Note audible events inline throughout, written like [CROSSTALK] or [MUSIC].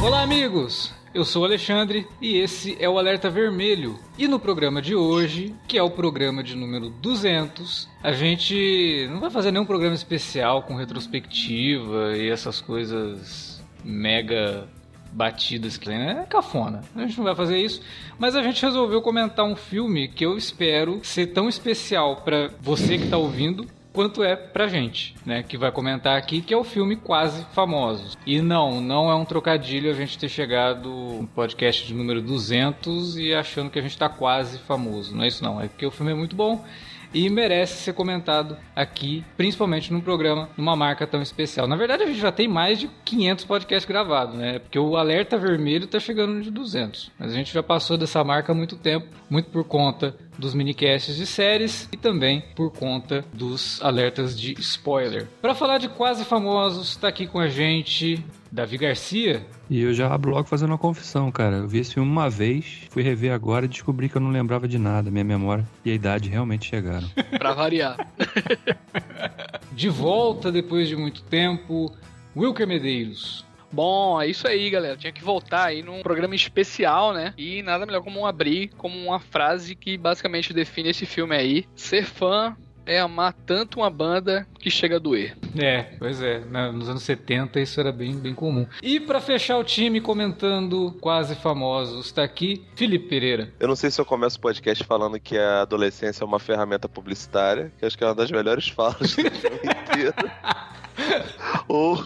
Olá, amigos! Eu sou Alexandre e esse é o Alerta Vermelho. E no programa de hoje, que é o programa de número 200, a gente não vai fazer nenhum programa especial com retrospectiva e essas coisas mega batidas que né? é cafona. A gente não vai fazer isso, mas a gente resolveu comentar um filme que eu espero ser tão especial para você que está ouvindo quanto é pra gente, né? Que vai comentar aqui, que é o filme Quase Famosos. E não, não é um trocadilho a gente ter chegado no podcast de número 200 e achando que a gente tá quase famoso. Não é isso não, é porque o filme é muito bom e merece ser comentado aqui, principalmente num programa, numa marca tão especial. Na verdade, a gente já tem mais de 500 podcasts gravados, né? Porque o alerta vermelho tá chegando de 200. Mas a gente já passou dessa marca há muito tempo, muito por conta dos minicasts de séries e também por conta dos alertas de spoiler. Para falar de quase famosos, está aqui com a gente Davi Garcia. E eu já abro logo fazendo uma confissão, cara. Eu vi esse filme uma vez, fui rever agora e descobri que eu não lembrava de nada. Minha memória e a idade realmente chegaram. [LAUGHS] pra variar. [LAUGHS] de volta depois de muito tempo, Wilker Medeiros. Bom, é isso aí, galera. Tinha que voltar aí num programa especial, né? E nada melhor como abrir como uma frase que basicamente define esse filme aí. Ser fã é amar tanto uma banda que chega a doer. É, pois é. Nos anos 70 isso era bem, bem comum. E para fechar o time comentando quase famosos, está aqui Felipe Pereira. Eu não sei se eu começo o podcast falando que a adolescência é uma ferramenta publicitária, que acho que é uma das melhores [LAUGHS] falas do filme inteiro. [LAUGHS] [LAUGHS] Ou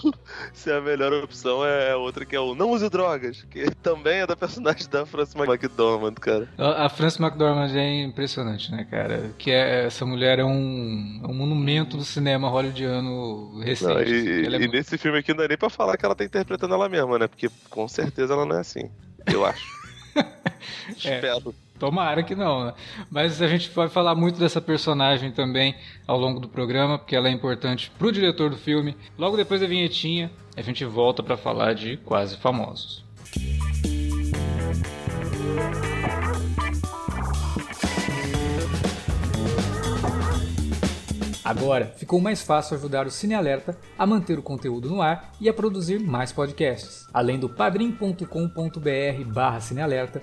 se a melhor opção é outra que é o Não Use Drogas, que também é da personagem da Frances McDormand, cara. A, Frances McDormand é impressionante, né, cara? Que é, essa mulher é um, é um monumento do cinema hollywoodiano recente. Não, e, é nesse filme aqui não é nem pra falar que ela tá interpretando ela mesma, né? Porque com certeza ela não é assim. Eu acho. [LAUGHS] é. Tomara que não, né? Mas a gente vai falar muito dessa personagem também ao longo do programa, porque ela é importante pro diretor do filme. Logo depois da vinhetinha, a gente volta para falar de Quase Famosos. Agora ficou mais fácil ajudar o Cine Alerta a manter o conteúdo no ar e a produzir mais podcasts. Além do padrim.com.br/barra cinealerta,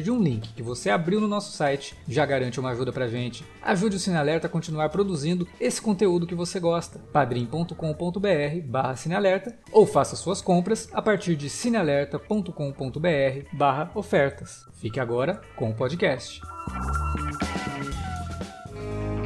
partir de um link que você abriu no nosso site já garante uma ajuda pra gente. Ajude o Cinealerta a continuar produzindo esse conteúdo que você gosta. padrim.com.br barra Cinealerta ou faça suas compras a partir de cinealerta.com.br barra ofertas. Fique agora com o podcast.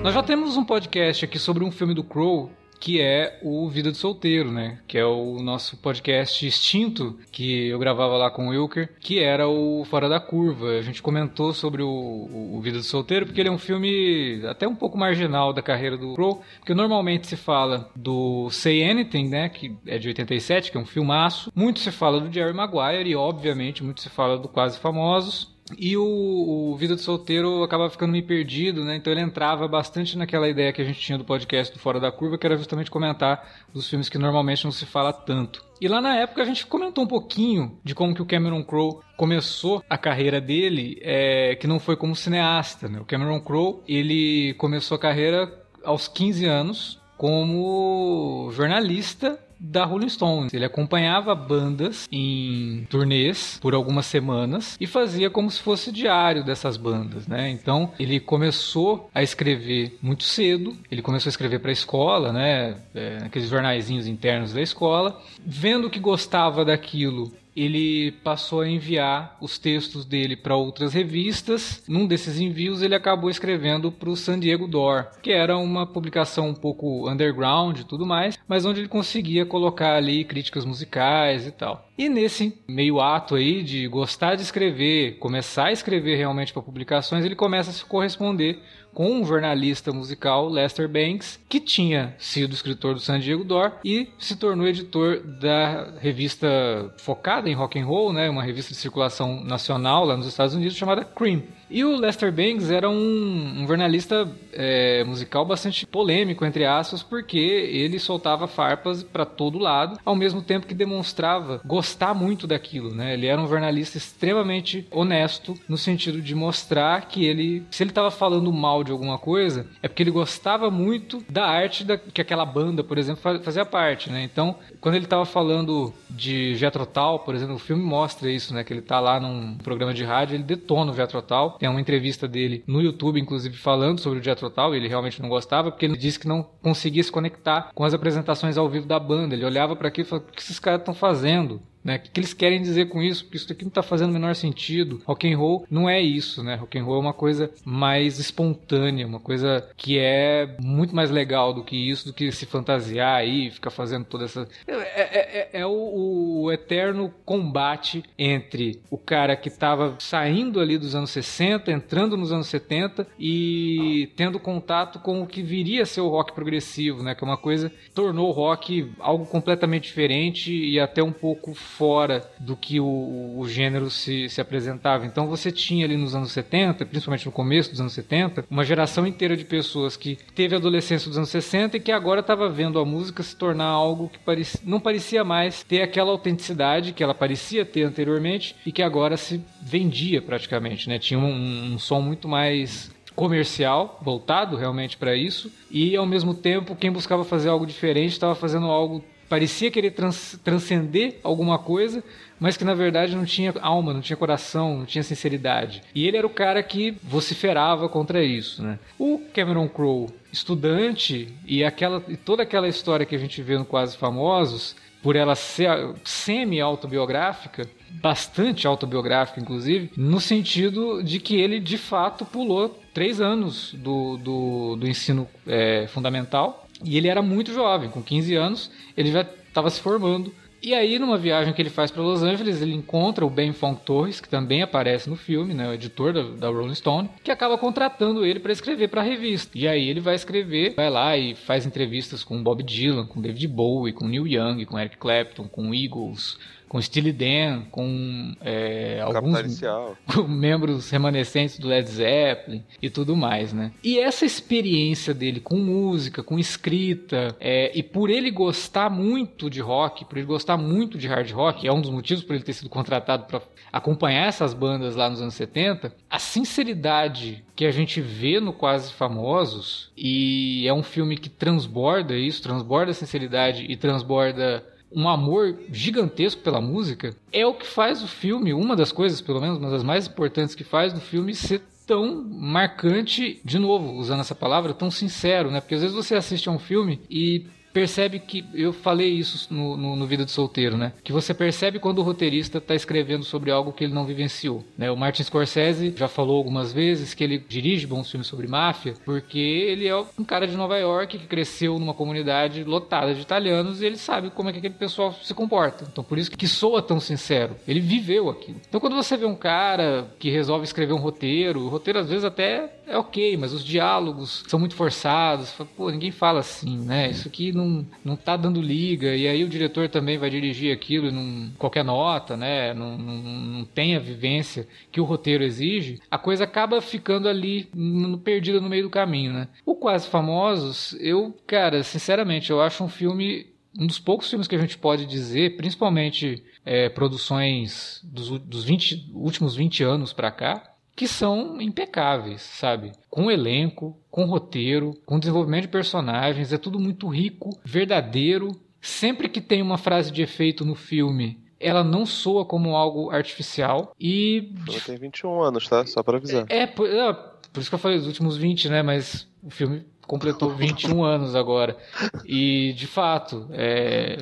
Nós já temos um podcast aqui sobre um filme do Crow que é o Vida de Solteiro, né? Que é o nosso podcast extinto que eu gravava lá com o Wilker, que era o Fora da Curva. A gente comentou sobre o, o, Vida de Solteiro porque ele é um filme até um pouco marginal da carreira do Crow, porque normalmente se fala do Say Anything, né? Que é de 87, que é um filmaço. Muito se fala do Jerry Maguire e, obviamente, muito se fala do Quase Famosos. E o, o, Vida de Solteiro acaba ficando meio perdido, né? Então ele entrava bastante naquela ideia que a gente tinha do podcast do Fora da Curva, que era justamente comentar dos filmes que normalmente não se fala tanto. E lá na época a gente comentou um pouquinho de como que o Cameron Crowe começou a carreira dele, é, que não foi como cineasta, né? O Cameron Crowe, ele começou a carreira aos 15 anos como jornalista da Rolling Stones. Ele acompanhava bandas em turnês por algumas semanas e fazia como se fosse diário dessas bandas, né? Então ele começou a escrever muito cedo. Ele começou a escrever para a escola, né? É, aqueles jornaizinhos internos da escola. Vendo que gostava daquilo, ele passou a enviar os textos dele para outras revistas. Num desses envios, ele acabou escrevendo para o San Diego Door, que era uma publicação um pouco underground e tudo mais, mas onde ele conseguia colocar ali críticas musicais e tal. E nesse meio ato aí de gostar de escrever, começar a escrever realmente para publicações, ele começa a se corresponder com um jornalista musical, Lester Banks, que tinha sido escritor do San Diego Door e se tornou editor da revista focada em rock and roll, né, uma revista de circulação nacional lá nos Estados Unidos chamada Cream. E o Lester Bangs era um, um jornalista é, musical bastante polêmico, entre aspas, porque ele soltava farpas para todo lado, ao mesmo tempo que demonstrava gostar muito daquilo, né? Ele era um jornalista extremamente honesto, no sentido de mostrar que ele, se ele estava falando mal de alguma coisa, é porque ele gostava muito da arte da, que aquela banda, por exemplo, fazia parte, né? Então, quando ele estava falando de Jethro Tull, por exemplo, o filme mostra isso, né? Que ele está lá num programa de rádio, ele detona o Jethro Tull, tem uma entrevista dele no YouTube, inclusive, falando sobre o Jethro e ele realmente não gostava, porque ele disse que não conseguia se conectar com as apresentações ao vivo da banda. Ele olhava para aquilo e falava, o que esses caras estão fazendo? Né? O que eles querem dizer com isso? Porque isso aqui não está fazendo o menor sentido. Rock and roll não é isso, né? Rock and roll é uma coisa mais espontânea, uma coisa que é muito mais legal do que isso, do que se fantasiar aí, ficar fazendo toda essa. É, é, é, é o, o, eterno combate entre o cara que estava saindo ali dos anos 60, entrando nos anos 70 e tendo contato com o que viria a ser o rock progressivo, né? Que é uma coisa tornou o rock algo completamente diferente e até um pouco fora do que o, o gênero se, se apresentava. Então você tinha ali nos anos 70, principalmente no começo dos anos 70, uma geração inteira de pessoas que teve a adolescência dos anos 60 e que agora estava vendo a música se tornar algo que parecia, não parecia mais ter aquela autenticidade que ela parecia ter anteriormente e que agora se vendia praticamente, né? Tinha um, um som muito mais comercial, voltado realmente para isso, e ao mesmo tempo quem buscava fazer algo diferente estava fazendo algo parecia querer trans, transcender alguma coisa, mas que na verdade não tinha alma, não tinha coração, não tinha sinceridade. E ele era o cara que vociferava contra isso, né? O Cameron Crowe, estudante e aquela e toda aquela história que a gente vê no Quase Famosos, por ela ser semi-autobiográfica, bastante autobiográfica, inclusive, no sentido de que ele de fato pulou três anos do, do, do ensino é, fundamental e ele era muito jovem, com 15 anos, ele já estava se formando. E aí, numa viagem que ele faz para Los Angeles, ele encontra o Ben Fong Torres, que também aparece no filme, né, o editor da, da Rolling Stone, que acaba contratando ele para escrever para a revista. E aí ele vai escrever, vai lá e faz entrevistas com Bob Dylan, com David Bowie, com Neil Young, com Eric Clapton, com Eagles, com Steely Dan, com é, alguns [LAUGHS] com membros remanescentes do Led Zeppelin e tudo mais, né? E essa experiência dele com música, com escrita, é, e por ele gostar muito de rock, por ele gostar muito de hard rock, é um dos motivos por ele ter sido contratado para acompanhar essas bandas lá nos anos 70, a sinceridade que a gente vê no Quase Famosos, e é um filme que transborda isso, transborda a sinceridade e transborda um amor gigantesco pela música, é o que faz o filme, uma das coisas, pelo menos, uma das mais importantes que faz do filme ser tão marcante, de novo, usando essa palavra, tão sincero, né? Porque às vezes você assiste a um filme e percebe que eu falei isso no, no, no, Vida de Solteiro, né? Que você percebe quando o roteirista está escrevendo sobre algo que ele não vivenciou. Né? O Martin Scorsese já falou algumas vezes que ele dirige bons filmes sobre máfia porque ele é um cara de Nova York que cresceu numa comunidade lotada de italianos e ele sabe como é que aquele pessoal se comporta. Então por isso que soa tão sincero. Ele viveu aquilo. Então quando você vê um cara que resolve escrever um roteiro, o roteiro às vezes até é ok, mas os diálogos são muito forçados. Pô, ninguém fala assim, né? Isso aqui não não, não tá dando liga, e aí o diretor também vai dirigir aquilo em qualquer nota, né? Não, não, não tem a vivência que o roteiro exige, a coisa acaba ficando ali perdida no meio do caminho, né? O Quase Famosos, eu, cara, sinceramente, eu acho um filme um dos poucos filmes que a gente pode dizer, principalmente é, produções dos, dos 20, últimos 20 anos para cá, que são impecáveis, sabe? Com elenco, com roteiro, com desenvolvimento de personagens, é tudo muito rico, verdadeiro. Sempre que tem uma frase de efeito no filme, ela não soa como algo artificial e. Ela tem 21 anos, tá? Só pra avisar. É, é, por, é, por isso que eu falei os últimos 20, né? Mas o filme completou 21 [LAUGHS] anos agora. E, de fato, é,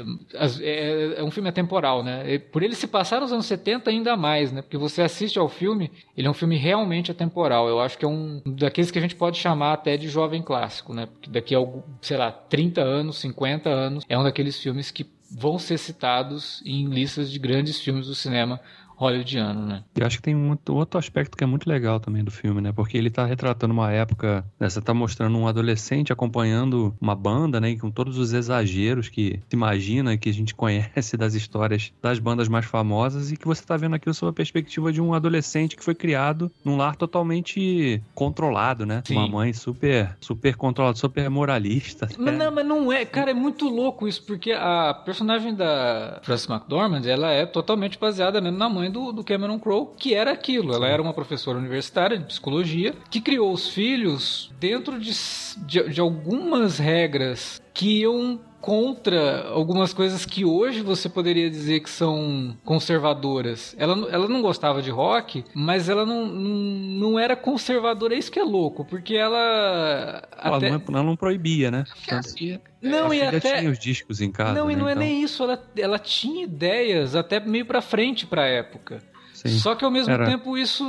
é, é, um filme atemporal, né? Por ele se passar nos anos 70 ainda mais, né? Porque você assiste ao filme, ele é um filme realmente atemporal. Eu acho que é um daqueles que a gente pode chamar até de jovem clássico, né? Porque daqui a, sei lá, 30 anos, 50 anos, é um daqueles filmes que vão ser citados em listas de grandes filmes do cinema hollywoodiano, né? Eu acho que tem um outro aspecto que é muito legal também do filme, né? Porque ele tá retratando uma época, né? você tá mostrando um adolescente acompanhando uma banda, né? Com todos os exageros que se imagina, que a gente [LAUGHS] conhece das histórias das bandas mais famosas e que você tá vendo aquilo sob a perspectiva de um adolescente que foi criado num lar totalmente controlado, né? Sim. Uma mãe super, super controlada, super moralista. Mas né? não, mas não é, cara, é muito louco isso, porque a personagem da Frances McDormand, ela é totalmente baseada mesmo na mãe do, do Cameron Crowe, que era aquilo. Ela era uma professora universitária de psicologia que criou os filhos dentro de, de, de algumas regras que iam contra algumas coisas que hoje você poderia dizer que são conservadoras. Ela, ela não gostava de rock, mas ela não, não, não era conservadora, é isso que é louco, porque ela. Ela, até... não, ela não proibia, né? Que é assim, Não, a e filha até. tinha os discos em casa. Não, e né? não é Então, nem isso, ela, ela tinha ideias até meio pra frente pra época. sim. Só que ao mesmo Era. tempo isso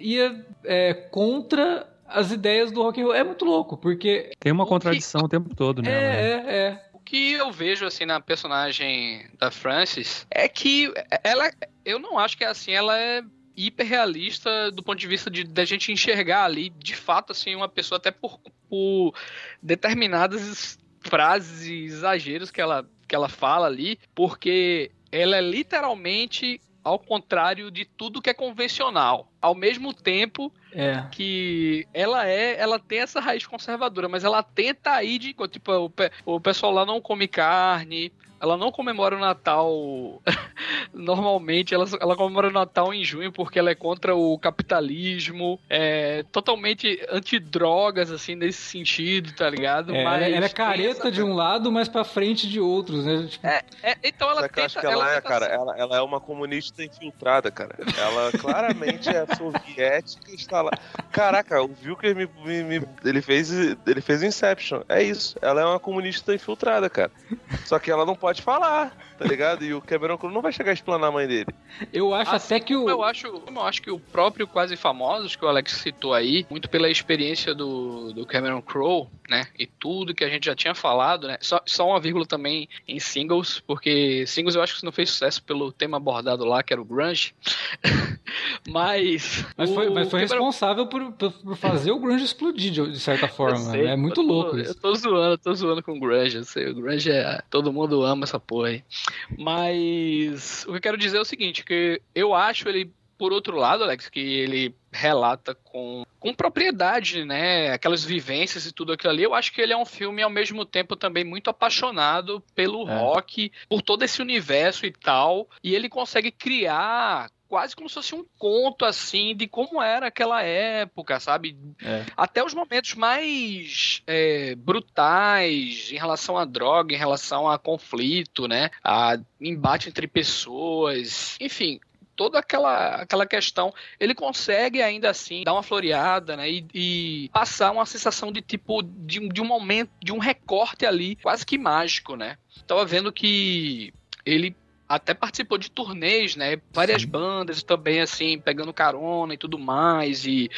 ia é, contra as ideias do rock and roll. É muito louco, porque Tem uma o que- contradição o tempo todo, né? é, é, é. Que eu vejo assim na personagem da Frances é que ela, eu não acho que é assim, ela é hiperrealista do ponto de vista de da gente enxergar ali, de fato, assim, uma pessoa até por, por determinadas frases e exageros que ela, que ela fala ali, porque ela é literalmente ao contrário de tudo que é convencional. Ao mesmo tempo É. que ela é, ela tem essa raiz conservadora, mas ela tenta ir de tipo o, o pessoal lá não come carne, ela não comemora o Natal [LAUGHS] normalmente, ela, ela comemora o Natal em junho porque ela é contra o capitalismo, é totalmente antidrogas assim nesse sentido, tá ligado? É, ela, Mas ela é careta essa- de um lado, mas pra frente de outros, né? Tipo, É, então ela eu acho tenta, que ela, é, tenta cara, ela, ela é uma comunista infiltrada, cara. Ela claramente é soviética e está lá. Caraca, o Vilker me, me- me- ele fez ele fez Inception. É isso. Ela é uma comunista infiltrada, cara. Só que ela não pode falar, tá ligado? E o Cameron Crowe não vai chegar a explanar a mãe dele. eu acho Assim até que o. Eu acho, eu acho que o próprio Quase Famosos, que o Alex citou aí, muito pela experiência do, do Cameron Crowe, né? E tudo que a gente já tinha falado, né? Só, só uma vírgula também em singles, porque singles eu acho que não fez sucesso pelo tema abordado lá, que era o grunge. [LAUGHS] mas... Mas foi, mas foi Cameron- responsável por, por fazer o grunge explodir de, certa Eu forma. sei, né? É muito eu tô- louco Eu isso. tô zoando, eu tô zoando com o Grunge. Eu sei, o Grunge é. Todo mundo ama essa porra aí. Mas o que eu quero dizer é o seguinte: que eu acho ele, por outro lado, Alex, que ele relata com, com propriedade, né? Aquelas vivências e tudo aquilo ali. Eu acho que ele é um filme, ao mesmo tempo, também muito apaixonado pelo É. rock, por todo esse universo e tal. E ele consegue criar. Quase como se fosse um conto assim de como era aquela época, sabe? É. até os momentos mais é, brutais em relação à droga, em relação a conflito, né? A embate entre pessoas, enfim. Toda aquela, aquela questão, ele consegue ainda assim dar uma floreada, né? E, e passar uma sensação de tipo de, um- de um momento, de um recorte ali, quase que mágico, né? Tava vendo que ele até participou de turnês, né? Várias Sim. bandas também, assim, pegando carona e tudo mais. E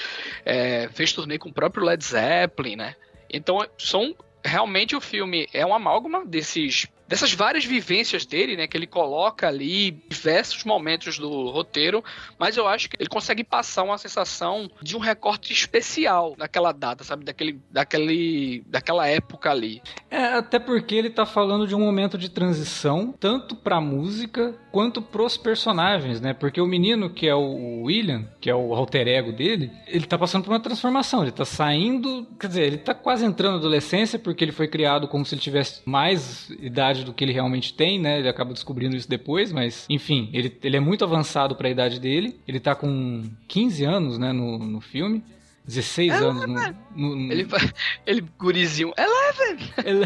é, fez turnê com o próprio Led Zeppelin, né? Então, são realmente o filme é uma amálgama desses dessas várias vivências dele, né, que ele coloca ali diversos momentos do roteiro, mas eu acho que ele consegue passar uma sensação de um recorte especial naquela data, sabe, daquele daquele daquela época ali. É, até porque ele tá falando de um momento de transição, tanto pra música quanto pros personagens, né? Porque o menino, que é o William, que é o alter ego dele, ele tá passando por uma transformação. Ele tá saindo. Quer dizer, ele tá quase entrando na adolescência, porque ele foi criado como se ele tivesse mais idade do que ele realmente tem, né? Ele acaba descobrindo isso depois, mas enfim, ele, ele é muito avançado pra idade dele. Ele tá com 15 anos, né, no, no filme. 16 anos no, no- no- Ele [LAUGHS] ele gurizinho, Eleven. ele,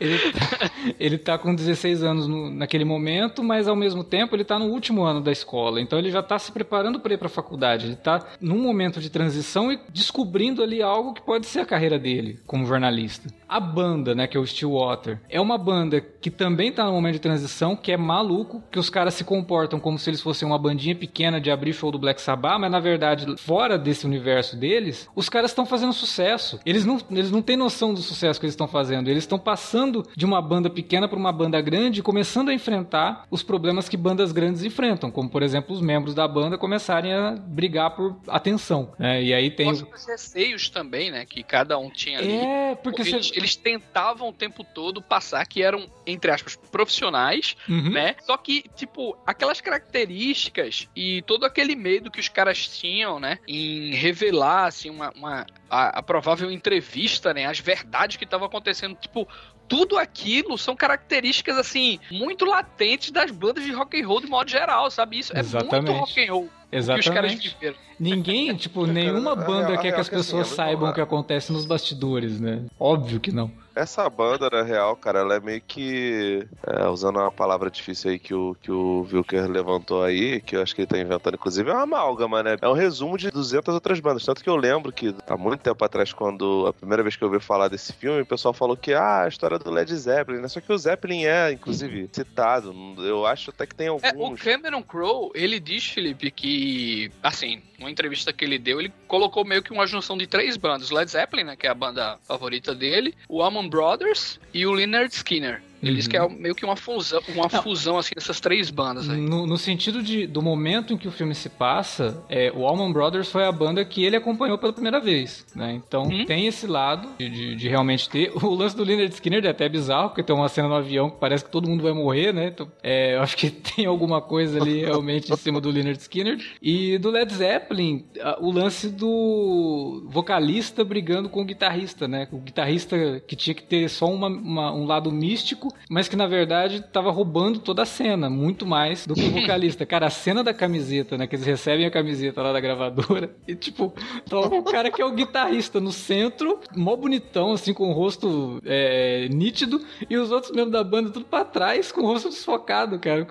ele, tá, ele tá com 16 anos no- naquele momento, mas ao mesmo tempo ele tá no último ano da escola. Então ele já tá se preparando para ir pra faculdade. Ele tá num momento de transição e descobrindo ali algo que pode ser a carreira dele como jornalista. A banda, né, que é o Stillwater, é uma banda que também tá no momento de transição, que é maluco, que os caras se comportam como se eles fossem uma bandinha pequena de abrir show do Black Sabbath, mas na verdade, fora desse universo deles, os caras estão fazendo sucesso. Eles não, eles não têm noção do sucesso que eles estão fazendo. Eles estão passando de uma banda pequena para uma banda grande começando a enfrentar os problemas que bandas grandes enfrentam, como por exemplo os membros da banda começarem a brigar por atenção. Né? E aí tem. Os receios também, né? Que cada um tinha ali. É, porque você... eles tentavam o tempo todo passar que eram, entre aspas, profissionais, Uhum. né? Só que, tipo, aquelas características e todo aquele medo que os caras tinham, né? Em revelar, assim, uma, uma a, a provável entrevista, né? As verdades que estavam acontecendo, tipo. Tudo aquilo são características, assim, muito latentes das bandas de rock and roll de modo geral, sabe? Isso é Exatamente. muito rock and roll Exatamente. viveram. Ninguém, tipo, nenhuma a banda quer que real as que assim, pessoas saibam o que acontece nos bastidores, né? Óbvio que não. Essa banda, na real, cara, ela é meio que. é, usando uma palavra difícil aí que o, que o Wilker levantou aí, que eu acho que ele tá inventando, inclusive, é uma amálgama, né? É um resumo de 200 outras bandas. Tanto que eu lembro que, há muito tempo atrás, quando a primeira vez que eu ouvi falar desse filme, o pessoal falou que, ah, a história do Led Zeppelin, né? Só que o Zeppelin é, inclusive, citado. Eu acho até que tem É, o alguns. Cameron Crowe, ele diz, Felipe, que, assim, numa entrevista que ele deu, ele colocou meio que uma junção de três bandas. Led Zeppelin, né, que é a banda favorita dele, o Allman Brothers e o Leonard Skinner. Ele diz Uhum. que é meio que uma fusão, uma Não. fusão assim, dessas três bandas aí. No, no sentido de, do momento em que o filme se passa, é, o Allman Brothers foi a banda que ele acompanhou pela primeira vez, né? Então Uhum. tem esse lado de, de- de realmente ter. [LAUGHS] O lance do Leonard Skinner é até bizarro, porque tem uma cena no avião que parece que todo mundo vai morrer, né? Então, é, eu acho que [LAUGHS] tem alguma coisa ali realmente em cima do Leonard Skinner. E do Led Zeppelin, a- o lance do vocalista brigando com o guitarrista, né? O guitarrista que tinha que ter só uma- uma- um lado místico, mas que na verdade tava roubando toda a cena, muito mais do que o vocalista. Cara, a cena da camiseta, né? Que eles recebem a camiseta lá da gravadora e, tipo, toca o cara que é o guitarrista no centro, mó bonitão, assim, com o rosto é, nítido, e os outros membros da banda tudo pra trás, com o rosto desfocado, cara.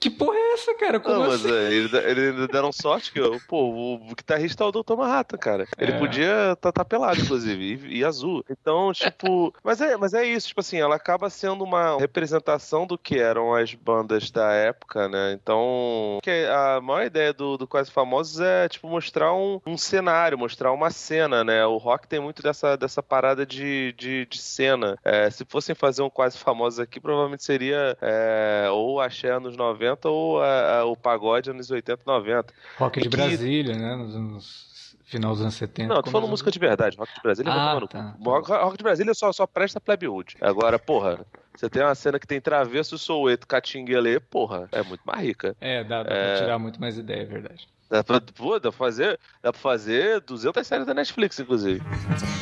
Que porra é essa, cara? Como Não, mas assim? é, eles eles deram sorte que, pô, o guitarrista é o Dr. Manhattan, cara. Ele É. podia estar tá, pelado, inclusive, e, e azul. Então, tipo. mas, é, mas é isso, tipo assim, ela acaba sendo uma representação do que eram as bandas da época, né? Então. a maior ideia do, do Quase Famosos é, tipo, mostrar um, um cenário, mostrar uma cena, né? O rock tem muito dessa, dessa parada de, de, de cena. É, se fossem fazer um Quase Famosos aqui, provavelmente seria é, ou axé anos 90 ou a- a- o pagode anos 80 90. Rock de É que- Brasília, né? Nos anos. Final dos anos 70. Não, tô falando música de verdade. Rock de Brasília Ah, cu. tá. Rock, de Brasília só, só presta Plebe Hood. Agora, porra, você tem uma cena que tem Travesso, Soueto, Catinguele, porra, é muito mais rica. É, dá, dá É. pra tirar muito mais ideia, é verdade. Dá pra, pô, dá pra fazer, dá pra fazer 200 séries da Netflix, inclusive.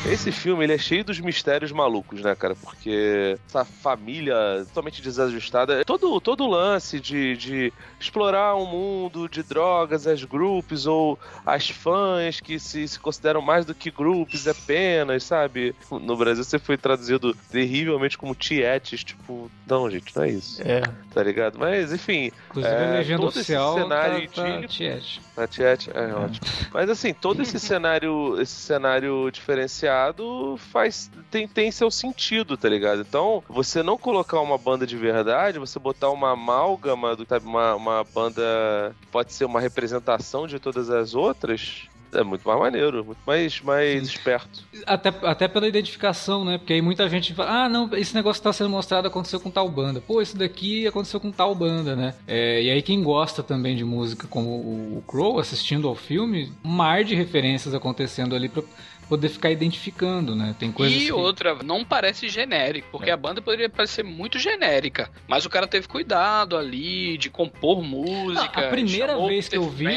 Esse filme, ele é cheio dos mistérios malucos, né, cara? Porque essa família totalmente desajustada, todo todo o lance de, de explorar um mundo de drogas, as groups ou as fãs que se, se consideram mais do que groups apenas, sabe? No Brasil você foi traduzido terrivelmente como tietes, tipo, não, gente, não é isso, É. tá ligado? Mas, enfim, Inclusive É, a legenda todo esse oficial cenário tá, tá idílico. Tiete. a Tiete, é ótimo. Mas assim, todo esse cenário, esse cenário diferenciado faz tem, tem seu sentido, tá ligado? Então, você não colocar uma banda de verdade, você botar uma amálgama, do, sabe, uma, uma banda que pode ser uma representação de todas as outras, é muito mais maneiro, muito mais, mais esperto. Até, até pela identificação, né? Porque aí muita gente fala, ah, não, esse negócio que tá sendo mostrado aconteceu com tal banda. Pô, isso daqui aconteceu com tal banda, né? É, e aí quem gosta também de música como o, o Crow, assistindo ao filme, um mar de referências acontecendo ali pra poder ficar identificando, né? Tem coisas E que... outra, não parece genérico, porque É. a banda poderia parecer muito genérica, mas o cara teve cuidado ali de compor música. Não, a primeira vez que eu vi-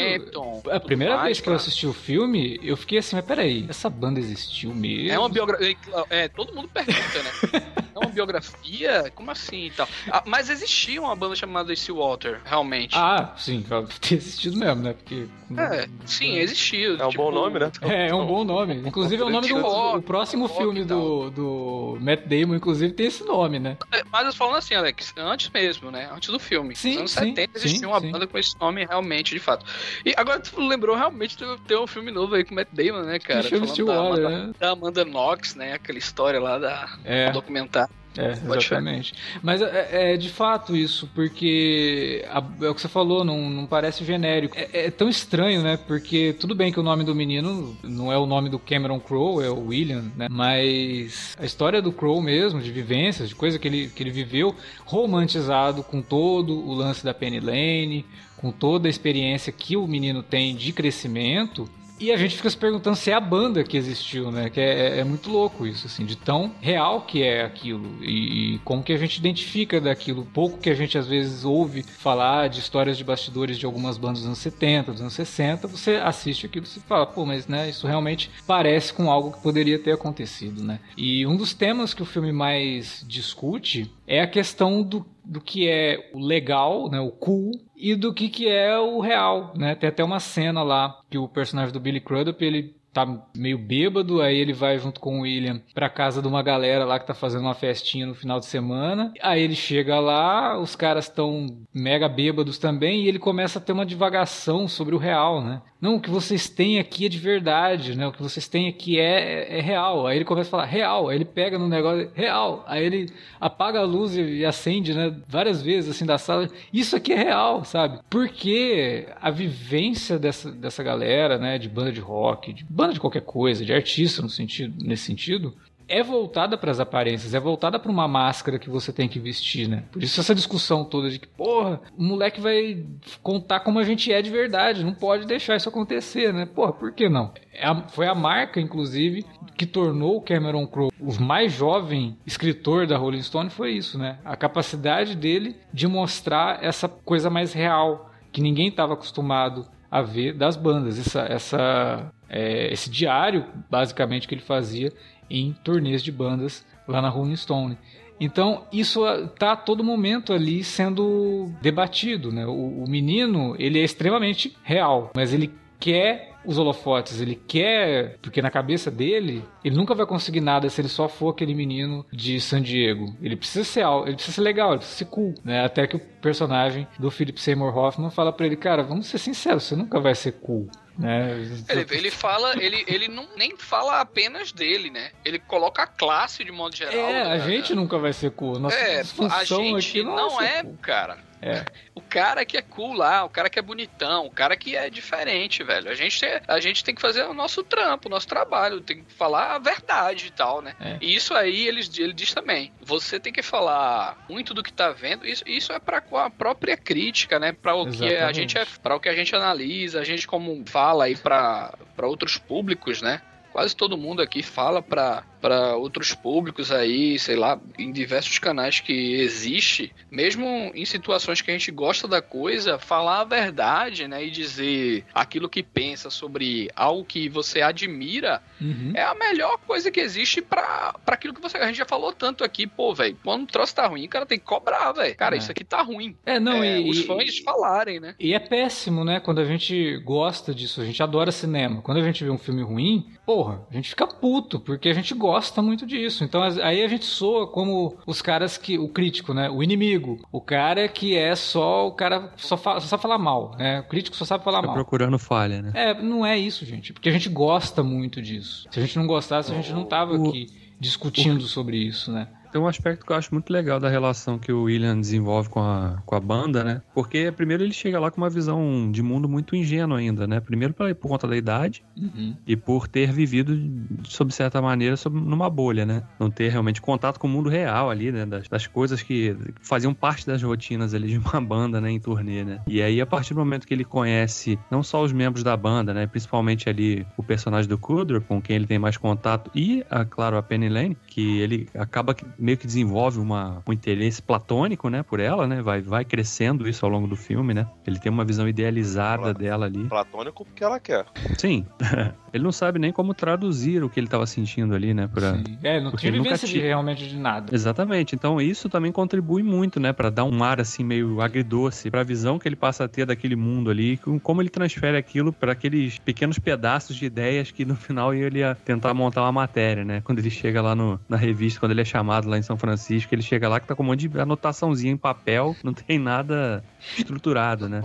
A primeira mais vez que eu assisti o filme, eu fiquei assim, mas peraí, essa banda existiu mesmo? É uma biografia. É, todo mundo pergunta, né? [LAUGHS] É uma biografia? Como assim e tal? Ah, mas existia uma banda chamada Steel Water, realmente. Ah, sim, ter existido mesmo, né? Porque... É, sim, existiu. É um tipo, bom nome, né? É, é um bom nome. [LAUGHS] Inclusive é o nome do o próximo Rock filme do, do Matt Damon, inclusive, tem esse nome, né? É, Mas eu falando assim, Alex, antes mesmo, né? Antes do filme. Sim, Nos anos sim, 70 sim, existia uma sim. banda com esse nome realmente, de fato. E agora tu lembrou realmente de ter um filme novo aí com o Matt Damon, né, cara? Chama Falando da, né? Amanda, da Amanda Knox, né? Aquela história lá da É. do documentário. É, Pode exatamente. Mas é, é de fato isso, porque a- é o que você falou, não, não parece genérico. É, é tão estranho, né? Porque tudo bem que o nome do menino não é o nome do Cameron Crowe, é o William, né? Mas a história do Crowe mesmo, de vivências, de coisa que ele, que ele viveu, romantizado com todo o lance da Penny Lane, com toda a experiência que o menino tem de crescimento. E a gente fica se perguntando se é a banda que existiu, né? Que é, é muito louco isso, assim, de tão real que é aquilo. E, e como que a gente identifica daquilo. Pouco que a gente às vezes ouve falar de histórias de bastidores de algumas bandas dos anos 70, dos anos 60, você assiste aquilo e você fala, pô, mas né, isso realmente parece com algo que poderia ter acontecido, né? E um dos temas que o filme mais discute é a questão do, do que é o legal, né, o cool, e do que, que é o real, né? Tem até uma cena lá que o personagem do Billy Crudup, ele tá meio bêbado, aí ele vai junto com o William pra casa de uma galera lá que tá fazendo uma festinha no final de semana. Aí ele chega lá, os caras estão mega bêbados também, e ele começa a ter uma divagação sobre o real, né? Não, o que vocês têm aqui é de verdade, né? O que vocês têm aqui é, é real. Aí ele começa a falar real, aí ele pega no negócio real, aí ele apaga a luz e, e acende, né? Várias vezes assim da sala. Isso aqui é real, sabe? Porque a vivência dessa, dessa galera, né? De banda de rock, de banda de qualquer coisa, de artista no sentido, nesse sentido, é voltada para as aparências, é voltada para uma máscara que você tem que vestir, né? Por isso essa discussão toda de que, porra, o moleque vai contar como a gente é de verdade, não pode deixar isso acontecer, né? Porra, por que não? É a- foi a marca, inclusive, que tornou o Cameron Crowe o mais jovem escritor da Rolling Stone foi isso, né? A capacidade dele de mostrar essa coisa mais real que ninguém estava acostumado a ver das bandas. Essa, essa, é, esse diário, basicamente, que ele fazia em turnês de bandas lá na Rolling Stone. Então, isso está a todo momento ali sendo debatido, né? O, o menino, ele é extremamente real, mas ele quer os holofotes, ele quer, porque na cabeça dele, ele nunca vai conseguir nada se ele só for aquele menino de San Diego. Ele precisa ser, ele precisa ser legal, ele precisa ser cool, né? Até que o personagem do Philip Seymour Hoffman fala pra ele, cara, vamos ser sinceros, você nunca vai ser cool. Né? Ele, ele fala, ele, ele não nem fala apenas dele, né? Ele coloca a classe de modo geral. É, a né? gente nunca vai ser cool. Nossa É, a gente não, é, cool. cara. É. O cara que é cool lá, o cara que é bonitão, o cara que é diferente, velho. A gente, tem- a gente tem que fazer o nosso trampo, o nosso trabalho, tem que falar a verdade e tal, né? É. E isso aí ele, ele diz também. Você tem que falar muito do que tá vendo. Isso, isso é para a própria crítica, né? Para o que a Exatamente. gente é, para o que a gente analisa, a gente como fala aí para para outros públicos, né? Quase todo mundo aqui fala para para outros públicos aí, sei lá, em diversos canais que existe, mesmo em situações que a gente gosta da coisa, falar a verdade, né, e dizer aquilo que pensa sobre algo que você admira, Uhum. é a melhor coisa que existe pra aquilo que você a gente já falou tanto aqui, pô, velho, quando o troço tá ruim, o cara tem que cobrar, velho. Cara, É. isso aqui tá ruim. É, não, É, e, os e- fãs falarem, né? E é péssimo, né? Quando a gente gosta disso, a gente adora cinema. Quando a gente vê um filme ruim, porra, a gente fica puto, porque a gente gosta muito disso. Então aí a gente soa como os caras que. O crítico, né? O inimigo. O cara que é só. O cara só, fa- só sabe falar mal, né? O crítico só sabe falar Fica mal. procurando falha, né? É, não é isso, gente. Porque a gente gosta muito disso. Se a gente não gostasse, a gente não tava O- aqui discutindo sobre isso, né? Tem um aspecto que eu acho muito legal da relação que o William desenvolve com a, com a banda, né? Porque primeiro ele chega lá com uma visão de mundo muito ingênua ainda, né? Primeiro pela- por conta da idade Uhum. e por ter vivido, sob certa maneira, sob, numa bolha, né? Não ter realmente contato com o mundo real ali, né? Das, das coisas que faziam parte das rotinas ali de uma [LAUGHS] banda, né? Em turnê, né? E aí, a partir do momento que ele conhece não só os membros da banda, né? Principalmente ali o personagem do Kudrow, com quem ele tem mais contato, e, a, claro, a Penny Lane, que ele acaba meio que desenvolve uma, um interesse platônico, né, por ela, né? Vai, vai crescendo isso ao longo do filme, né? Ele tem uma visão idealizada Pla- dela ali. Platônico porque ela quer. Sim. [LAUGHS] ele não sabe nem como traduzir o que ele estava sentindo ali, né? Pra... Sim. É, não tinha vivência tinha- realmente de nada. Exatamente. Então isso também contribui muito, né, Pra dar um ar assim meio agridoce pra visão que ele passa a ter daquele mundo ali, com como ele transfere aquilo pra aqueles pequenos pedaços de ideias que no final ele ia tentar montar uma matéria, né? Quando ele chega lá no, na revista, quando ele é chamado lá em São Francisco, ele chega lá que tá com um monte de anotaçãozinha em papel, não tem nada estruturado, né?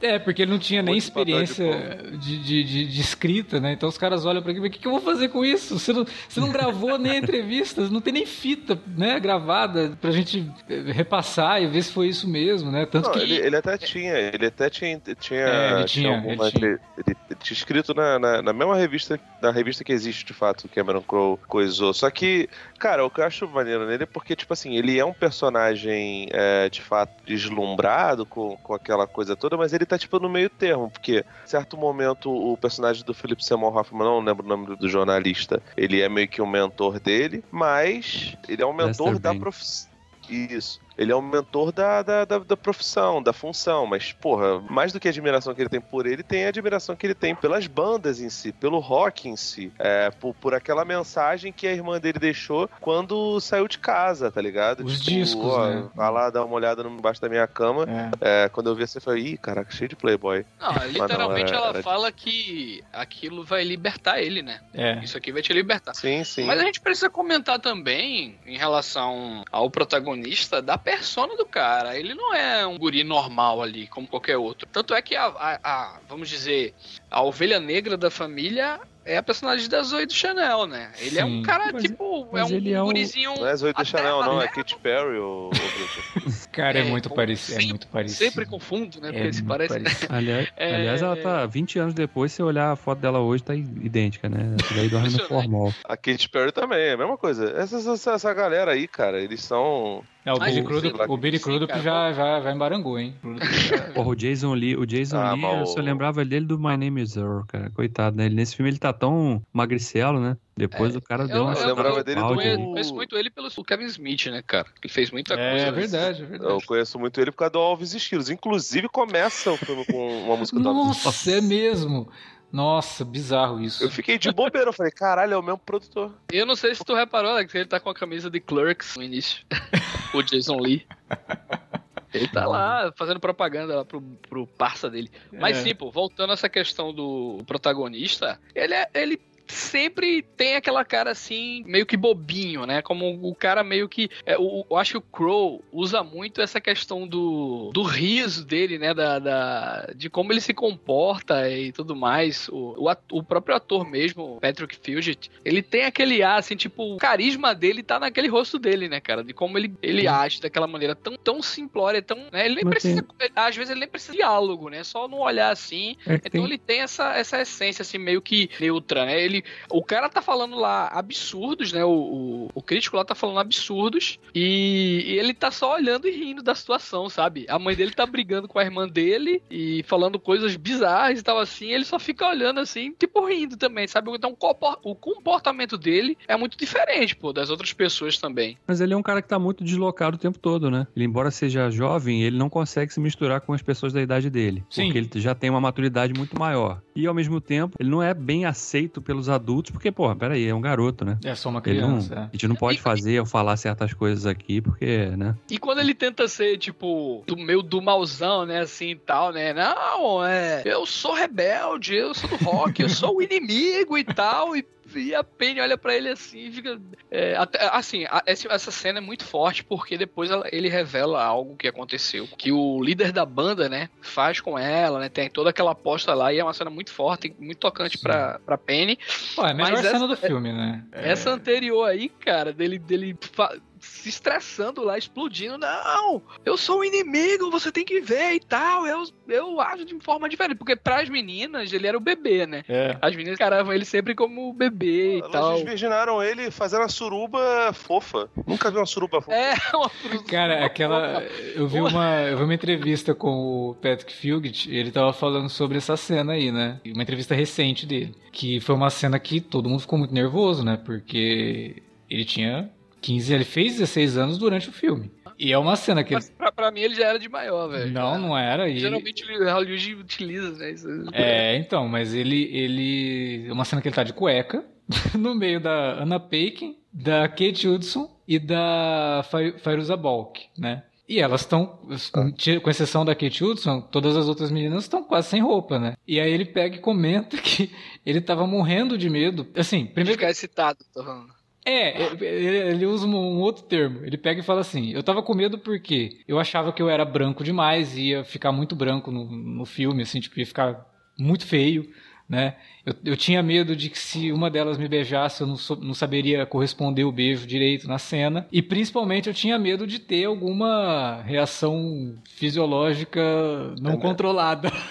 É, porque ele não tinha nem experiência de, de, de- de escrita, né? Então os caras olham e falam, o que, que eu vou fazer com isso? Você não, você não gravou nem a entrevista, não tem nem fita, né, gravada pra gente eh, repassar e ver se foi isso mesmo, né? Tanto Não, que... ele, ele até tinha, ele até tinha, tinha, É, ele tinha, alguma- ele tinha. ele- ele tinha escrito na, na, na mesma revista, na revista que existe de fato, o Cameron Crowe coisou. Só que, cara, o que eu acho maneiro nele é porque, tipo assim, ele é um personagem é, de fato deslumbrado com, com aquela coisa toda, mas ele tá tipo no meio termo, porque em certo momento o personagem do Philip Seymour Hoffman, não lembro o nome do, jornalista, ele é meio que um mentor dele, mas ele é um mentor Lester da profissão. Isso. Ele é um mentor da, da, da, da profissão, da função, mas, porra, mais do que a admiração que ele tem por ele, tem a admiração que ele tem pelas bandas em si, pelo rock em si, é, por, por aquela mensagem que a irmã dele deixou quando saiu de casa, tá ligado? Os discos, né? Vai lá dar uma olhada no- embaixo da minha cama. É. É, quando eu vi você, eu falei, ih, caraca, cheio de Playboy. Não, literalmente era- ela era- fala que aquilo vai libertar ele, né? É. Isso aqui vai te libertar. Sim, sim. Mas a gente precisa comentar também em relação ao protagonista da persona do cara. Ele não é um guri normal ali, como qualquer outro. Tanto é que a, a- a- vamos dizer, a ovelha negra da família é a personagem da Zoe do Chanel, né? Ele é um Sim. cara, Mas- tipo, é mas um ele é um- gurizinho. Não é Zoe do Chanel, não, é Katy Perry, Bruto. [LAUGHS] Cara, é, É, muito parecido. É sempre- muito parecido. Sempre confundo, né? Porque é se muito parece. parecido. [LAUGHS] Aliás, É- aliás, ela tá 20 anos depois, se olhar a foto dela hoje, tá idêntica, né? Daí dorme no formal. A Katy Perry também, é a mesma coisa. Essa, essa, essa galera aí, cara, eles são. É, o Mas, Billy Crudup, o Billy Crudup já, já, já embarangou, hein? [LAUGHS] Porra, o Jason Lee, o Jason Ah, Lee, eu só lembrava dele do My Name is Earl, cara. Coitado, né? Ele- Nesse filme ele tá tão magricelo, né? Depois o cara deu uma eu lembrava dele do- balde conheço, muito ele pelo Kevin Smith, né, cara? Ele fez muita coisa. É verdade, é Eu verdade. conheço muito ele por causa do Alves Estilos. Inclusive, começa o filme com uma música do Alves Nossa, é mesmo. Nossa, bizarro isso. Eu fiquei de bobeira, eu falei, caralho, é o mesmo produtor. Eu não sei se tu reparou, Alex, ele tá com a camisa de Clerks no início. [LAUGHS] o Jason Lee. Ele tá lá fazendo propaganda lá pro, pro parça dele. Mas É. sim, pô, voltando a essa questão do protagonista, ele, é, ele sempre tem aquela cara assim, meio que bobinho, né? Como o cara meio que. é, o, eu acho que o Crow usa muito essa questão do, do riso dele, né? Da, da- de como ele se comporta e tudo mais. O, o, o próprio ator mesmo, Patrick Fugit, ele tem aquele ar, assim, tipo, o carisma dele tá naquele rosto dele, né, cara? De como ele, ele age daquela maneira tão, tão simplória, tão. né, Ele nem Mas precisa. Às vezes ele nem precisa de diálogo, né? Só não olhar assim. É Então tem- ele tem essa, essa essência, assim, meio que neutra, né? Ele, o cara tá falando lá absurdos, né? O, o, o crítico lá tá falando absurdos e, e ele tá só olhando e rindo da situação, sabe? A mãe dele tá brigando com a irmã dele e falando coisas bizarras e tal assim, ele só fica olhando assim, tipo rindo também, sabe? Então o comportamento dele é muito diferente, pô, das outras pessoas também. Mas ele é um cara que tá muito deslocado o tempo todo, né? Ele, embora seja jovem, ele não consegue se misturar com as pessoas da idade dele. Sim. Porque ele já tem uma maturidade muito maior. E ao mesmo tempo, ele não é bem aceito pelos adultos, porque, porra, peraí, é um garoto, né? É só uma Ele não, criança. a gente não pode E- fazer ou falar certas coisas aqui, porque, né? E quando ele tenta ser, tipo, do meio do malzão, né, assim e tal, né? Não, é. Eu sou rebelde, eu sou do rock, eu sou o [LAUGHS] inimigo e tal. E, e a Penny olha pra ele assim e fica. é, até- assim, a- essa, cena é muito forte porque depois ela- ele revela algo que aconteceu. Que o líder da banda, né, faz com ela, né? Tem toda aquela aposta lá e é uma cena muito forte, muito tocante Sim. pra, pra Penny. Pô, é a melhor Mas cena essa- do filme, né? É. Essa anterior aí, cara, dele, dele se estressando lá, explodindo. Não, eu sou o inimigo, você tem que ver e tal. Eu, eu ajo de forma diferente. Porque pras meninas, ele era o bebê, né? É. As meninas encaravam ele sempre como o bebê e Elas tal. desvirginaram ele fazendo a suruba fofa. Nunca vi uma suruba fofa. É, uma Cara, aquela. Eu vi uma, eu vi uma entrevista com o Patrick Fugit e ele tava falando sobre essa cena aí, né? Uma entrevista recente dele. Que foi uma cena que todo mundo ficou muito nervoso, né? Porque ele tinha 15, ele fez 16 anos durante o filme. E é uma cena que. Mas pra, pra mim ele já era de maior, velho. Não, não era. E Geralmente ele... Hollywood utiliza, né? Isso... É, então, mas ele. ele. É uma cena que ele tá de cueca, [LAUGHS] no meio da Anna Paquin, da Kate Hudson e da Fairuza Balk, né? E elas estão, com exceção da Kate Hudson, todas as outras meninas estão quase sem roupa, né? E aí ele pega e comenta [LAUGHS] que ele tava morrendo de medo. Assim, primeiro. Ficar excitado, tô falando. É, ele usa um outro termo. Ele pega e fala assim: Eu tava com medo porque eu achava que eu era branco demais, ia ficar muito branco no, no filme, assim, tipo, ia ficar muito feio, né? Eu, eu tinha medo de que se uma delas me beijasse, eu não, so, não saberia corresponder o beijo direito na cena. E principalmente eu tinha medo de ter alguma reação fisiológica não é controlada. [LAUGHS]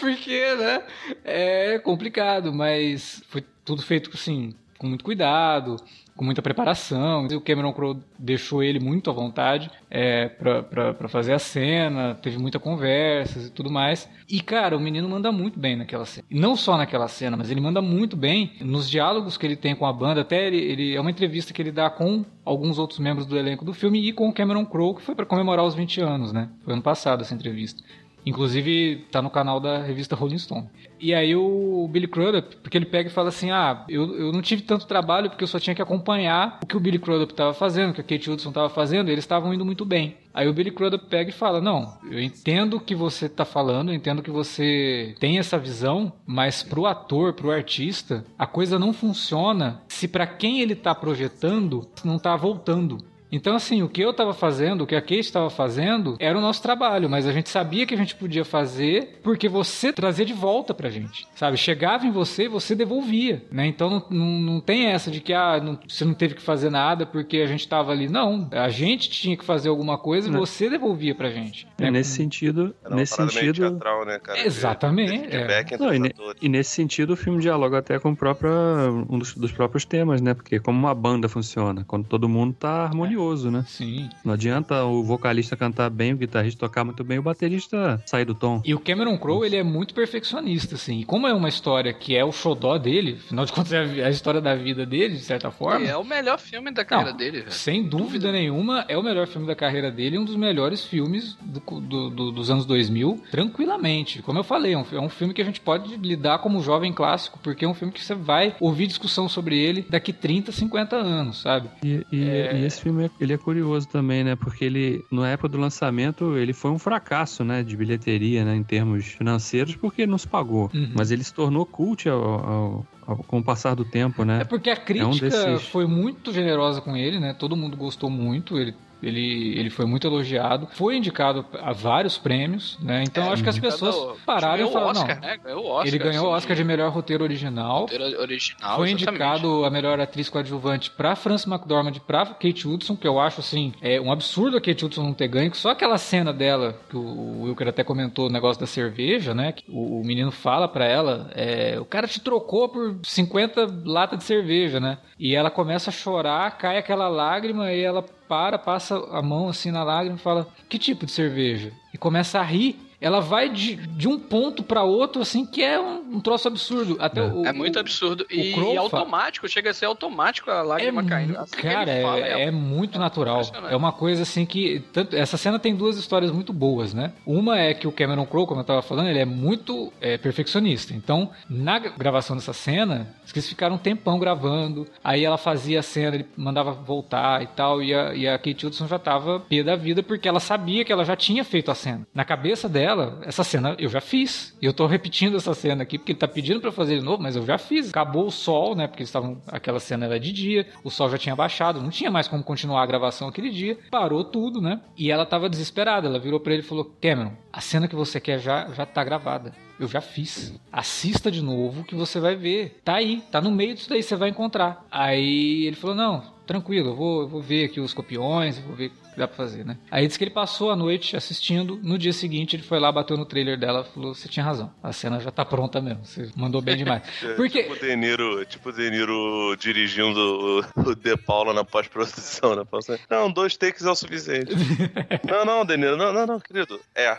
Porque, né? É complicado, mas foi tudo feito assim, com muito cuidado, com muita preparação. O Cameron Crowe deixou ele muito à vontade é, para fazer a cena, teve muita conversas e tudo mais. E, cara, o menino manda muito bem naquela cena. Não só naquela cena, mas ele manda muito bem nos diálogos que ele tem com a banda. Até ele, ele é uma entrevista que ele dá com alguns outros membros do elenco do filme e com o Cameron Crowe, que foi para comemorar os 20 anos, né? Foi ano passado essa entrevista. Inclusive, tá no canal da revista Rolling Stone. E aí o Billy Crudup, porque ele pega e fala assim, ah, eu, eu não tive tanto trabalho porque eu só tinha que acompanhar o que o Billy Crudup estava fazendo, o que a Kate Hudson estava fazendo, eles estavam indo muito bem. Aí o Billy Crudup pega e fala, não, eu entendo o que você está falando, eu entendo que você tem essa visão, mas pro ator, pro artista, a coisa não funciona se para quem ele está projetando não está voltando. Então, assim, o que eu estava fazendo, o que a Kate estava fazendo, era o nosso trabalho, mas a gente sabia que a gente podia fazer porque você trazia de volta pra gente, sabe? Chegava em você e você devolvia, né? Então não, não, não tem essa de que ah, não, você não teve que fazer nada porque a gente estava ali. Não, a gente tinha que fazer alguma coisa e você devolvia pra gente. É, né? Nesse sentido, Era nesse sentido, teatral, né, cara? exatamente. De, de é. não, e, ne, e, nesse sentido o filme dialoga até com o próprio um dos, dos próprios temas, né? Porque como uma banda funciona, quando todo mundo tá harmonioso né? Sim. Não adianta o vocalista cantar bem, o guitarrista tocar muito bem, o baterista sair do tom. E o Cameron Crowe, ele é muito perfeccionista, assim. E como é uma história que é o xodó dele, afinal de contas é a história da vida dele, de certa forma. é o melhor filme da carreira Não, dele, velho. Sem dúvida nenhuma, é o melhor filme da carreira dele e um dos melhores filmes do, do, do, dos anos 2000, tranquilamente. Como eu falei, é um, é um filme que a gente pode lidar como jovem clássico, porque é um filme que você vai ouvir discussão sobre ele daqui 30, 50 anos, sabe? E, e, é... e esse filme é ele é curioso também, né? Porque ele, na época do lançamento, ele foi um fracasso, né? De bilheteria, né? Em termos financeiros, porque não se pagou. Uhum. Mas ele se tornou cult ao, ao, ao, com o passar do tempo, né? É porque a crítica é um desses... foi muito generosa com ele, né? Todo mundo gostou muito. Ele ele, ele foi muito elogiado, foi indicado a vários prêmios, né? Então é, acho que as pessoas pararam e falaram, Oscar, não, né? Oscar, ele ganhou o assim, Oscar de melhor roteiro original, roteiro original foi indicado a melhor atriz coadjuvante para Frances McDormand, para Kate Hudson, que eu acho assim é um absurdo a Kate Hudson não ter ganho, só aquela cena dela que o Wilker até comentou, o negócio da cerveja, né? Que o, o menino fala para ela, é, o cara te trocou por 50 latas de cerveja, né? E ela começa a chorar, cai aquela lágrima e ela para, passa a mão assim na lágrima e fala: Que tipo de cerveja? E começa a rir ela vai de, de um ponto para outro, assim, que é um, um troço absurdo. Até é. O, é muito absurdo. O, e, o e automático, chega a ser automático a lágrima é, caindo. Assim cara, é, fala, é, é, muito natural. É uma coisa assim que. Tanto, essa cena tem duas histórias muito boas, né? Uma é que o Cameron Crowe, como eu tava falando, ele é muito é, perfeccionista. Então, na gravação dessa cena, eles ficaram um tempão gravando. Aí ela fazia a cena, ele mandava voltar e tal. E a, e a Kate Hudson já tava pé da vida porque ela sabia que ela já tinha feito a cena. Na cabeça dela, dela, essa cena eu já fiz. E eu tô repetindo essa cena aqui porque ele tá pedindo para fazer de novo, mas eu já fiz. Acabou o sol, né? Porque estavam aquela cena era de dia, o sol já tinha baixado, não tinha mais como continuar a gravação aquele dia. Parou tudo, né? E ela tava desesperada, ela virou para ele e falou: "Cameron, a cena que você quer já já tá gravada. Eu já fiz. Assista de novo que você vai ver. Tá aí, tá no meio disso daí, você vai encontrar". Aí ele falou: "Não, tranquilo, eu vou, eu vou ver aqui os copiões, vou ver que dá pra fazer, né? Aí disse que ele passou a noite assistindo. No dia seguinte, ele foi lá, bateu no trailer dela falou: Você tinha razão. A cena já tá pronta mesmo. Você mandou bem demais. [LAUGHS] É, Porque... tipo o De Niro, tipo o De Niro dirigindo o, o De Paula na pós-produção, né? Não, dois takes é o suficiente. [LAUGHS] não, não, De Niro, não, não, não, querido. É.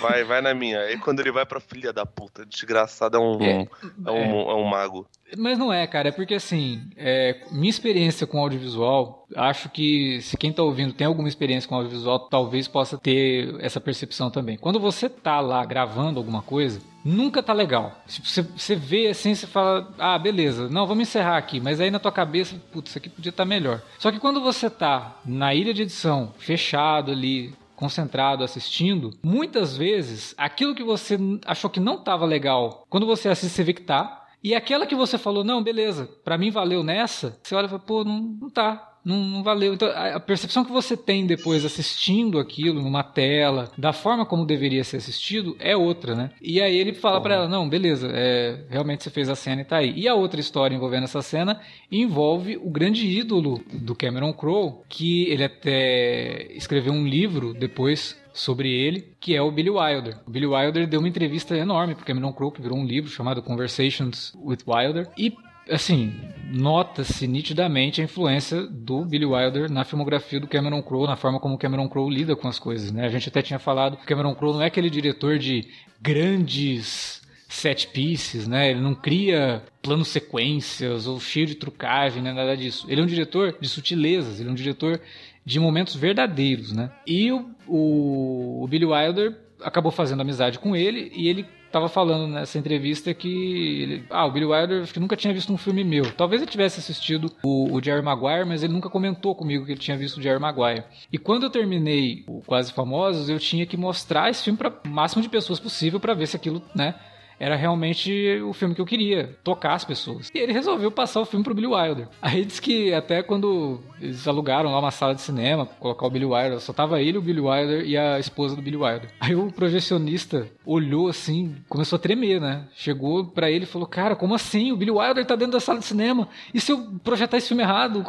Vai, vai na minha. Aí quando ele vai pra filha da puta, desgraçado, é um, É, é, um, é um mago. Mas não é, cara, é porque assim, é, minha experiência com audiovisual, acho que se quem tá ouvindo tem alguma experiência com audiovisual, talvez possa ter essa percepção também. Quando você tá lá gravando alguma coisa, nunca tá legal. Você, você vê assim, você fala, ah, beleza, não, vamos encerrar aqui, mas aí na tua cabeça, putz, isso aqui podia estar melhor. Só que quando você tá na ilha de edição, fechado ali, concentrado assistindo, muitas vezes aquilo que você achou que não estava legal, quando você assiste, você vê que tá. E aquela que você falou, não, beleza, pra mim valeu nessa, você olha e fala, pô, não, não tá. Não, não valeu. Então, a percepção que você tem depois assistindo aquilo numa tela, da forma como deveria ser assistido, é outra, né? E aí ele fala pra ela: não, beleza, é, realmente você fez a cena e tá aí. E a outra história envolvendo essa cena envolve o grande ídolo do Cameron Crowe, que ele até escreveu um livro depois sobre ele, que é o Billy Wilder. O Billy Wilder deu uma entrevista enorme pro Cameron Crowe, que virou um livro chamado Conversations with Wilder, e assim, nota-se nitidamente a influência do Billy Wilder na filmografia do Cameron Crowe, na forma como o Cameron Crowe lida com as coisas, né? A gente até tinha falado que o Cameron Crowe não é aquele diretor de grandes set pieces, né? Ele não cria planos sequências ou cheio de trucagem, né? nada disso. Ele é um diretor de sutilezas, ele é um diretor de momentos verdadeiros, né? E o, o, o Billy Wilder acabou fazendo amizade com ele e ele estava falando nessa entrevista que ele, ah, o Billy Wilder que nunca tinha visto um filme meu. Talvez ele tivesse assistido o, o Jerry Maguire, mas ele nunca comentou comigo que ele tinha visto o Jerry Maguire. E quando eu terminei o Quase Famosos, eu tinha que mostrar esse filme para o máximo de pessoas possível para ver se aquilo, né, era realmente o filme que eu queria, tocar as pessoas. E ele resolveu passar o filme pro Billy Wilder. [LAUGHS] Aí diz que até quando eles alugaram lá uma sala de cinema, colocar o Billy Wilder, só tava ele, o Billy Wilder e a esposa do Billy Wilder. [LAUGHS] Aí o projecionista olhou assim, começou a tremer, né? Chegou pra ele e falou: Cara, como assim? O Billy Wilder tá dentro da sala de cinema. E se eu projetar esse filme errado?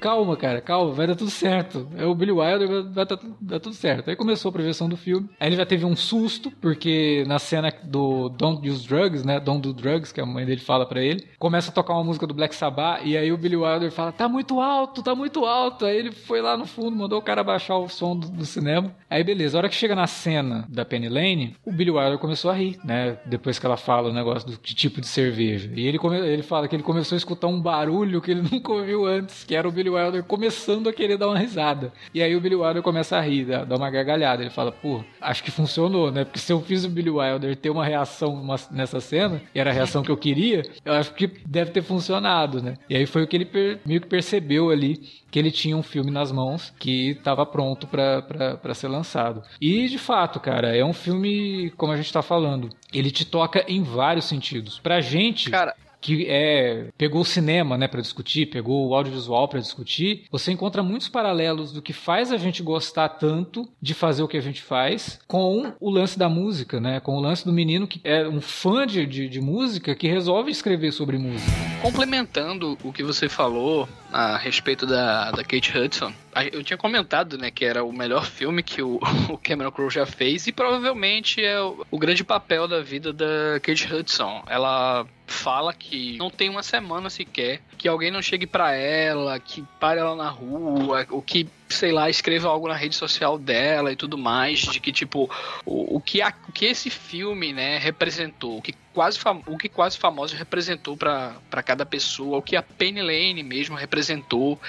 Calma, cara, calma, vai dar tudo certo. É o Billy Wilder, vai dar, dar, dar tudo certo. Aí começou a projeção do filme. Aí ele já teve um susto, porque na cena do Don't Use Drugs, né? Don't Do Drugs, que a mãe dele fala para ele. Começa a tocar uma música do Black Sabbath e aí o Billy Wilder fala: "Tá muito alto, tá muito alto". Aí ele foi lá no fundo, mandou o cara baixar o som do, do cinema. Aí beleza, a hora que chega na cena da Penny Lane, o Billy Wilder começou a rir, né? Depois que ela fala o negócio do de tipo de cerveja. E ele come, ele fala que ele começou a escutar um barulho que ele [LAUGHS] nunca ouviu antes, que era o Billy Wilder começando a querer dar uma risada. E aí o Billy Wilder começa a rir, dá, dá uma gargalhada. Ele fala: "Pô, acho que funcionou, né? Porque se eu fiz o Billy Wilder ter uma reação uma, nessa cena, e era a reação que eu queria, eu acho que deve ter funcionado, né? E aí foi o que ele per, meio que percebeu ali que ele tinha um filme nas mãos que estava pronto para ser lançado. E de fato, cara, é um filme, como a gente tá falando, ele te toca em vários sentidos. Pra gente. Cara, que é pegou o cinema, né, para discutir, pegou o audiovisual para discutir, você encontra muitos paralelos do que faz a gente gostar tanto de fazer o que a gente faz com o lance da música, né, com o lance do menino que é um fã de, de, de música que resolve escrever sobre música. Complementando o que você falou a respeito da, da Kate Hudson, eu tinha comentado, né, que era o melhor filme que o, [LAUGHS] o Cameron Crowe já fez e provavelmente é o, o grande papel da vida da Kate Hudson. Ela fala que não tem uma semana sequer que alguém não chegue para ela, que pare ela na rua, ou que sei lá, escreva algo na rede social dela e tudo mais, de que, tipo, o, o, que, a, o que esse filme, né, representou, o que quase, o que quase famoso representou para cada pessoa, o que a Penny Lane mesmo representou,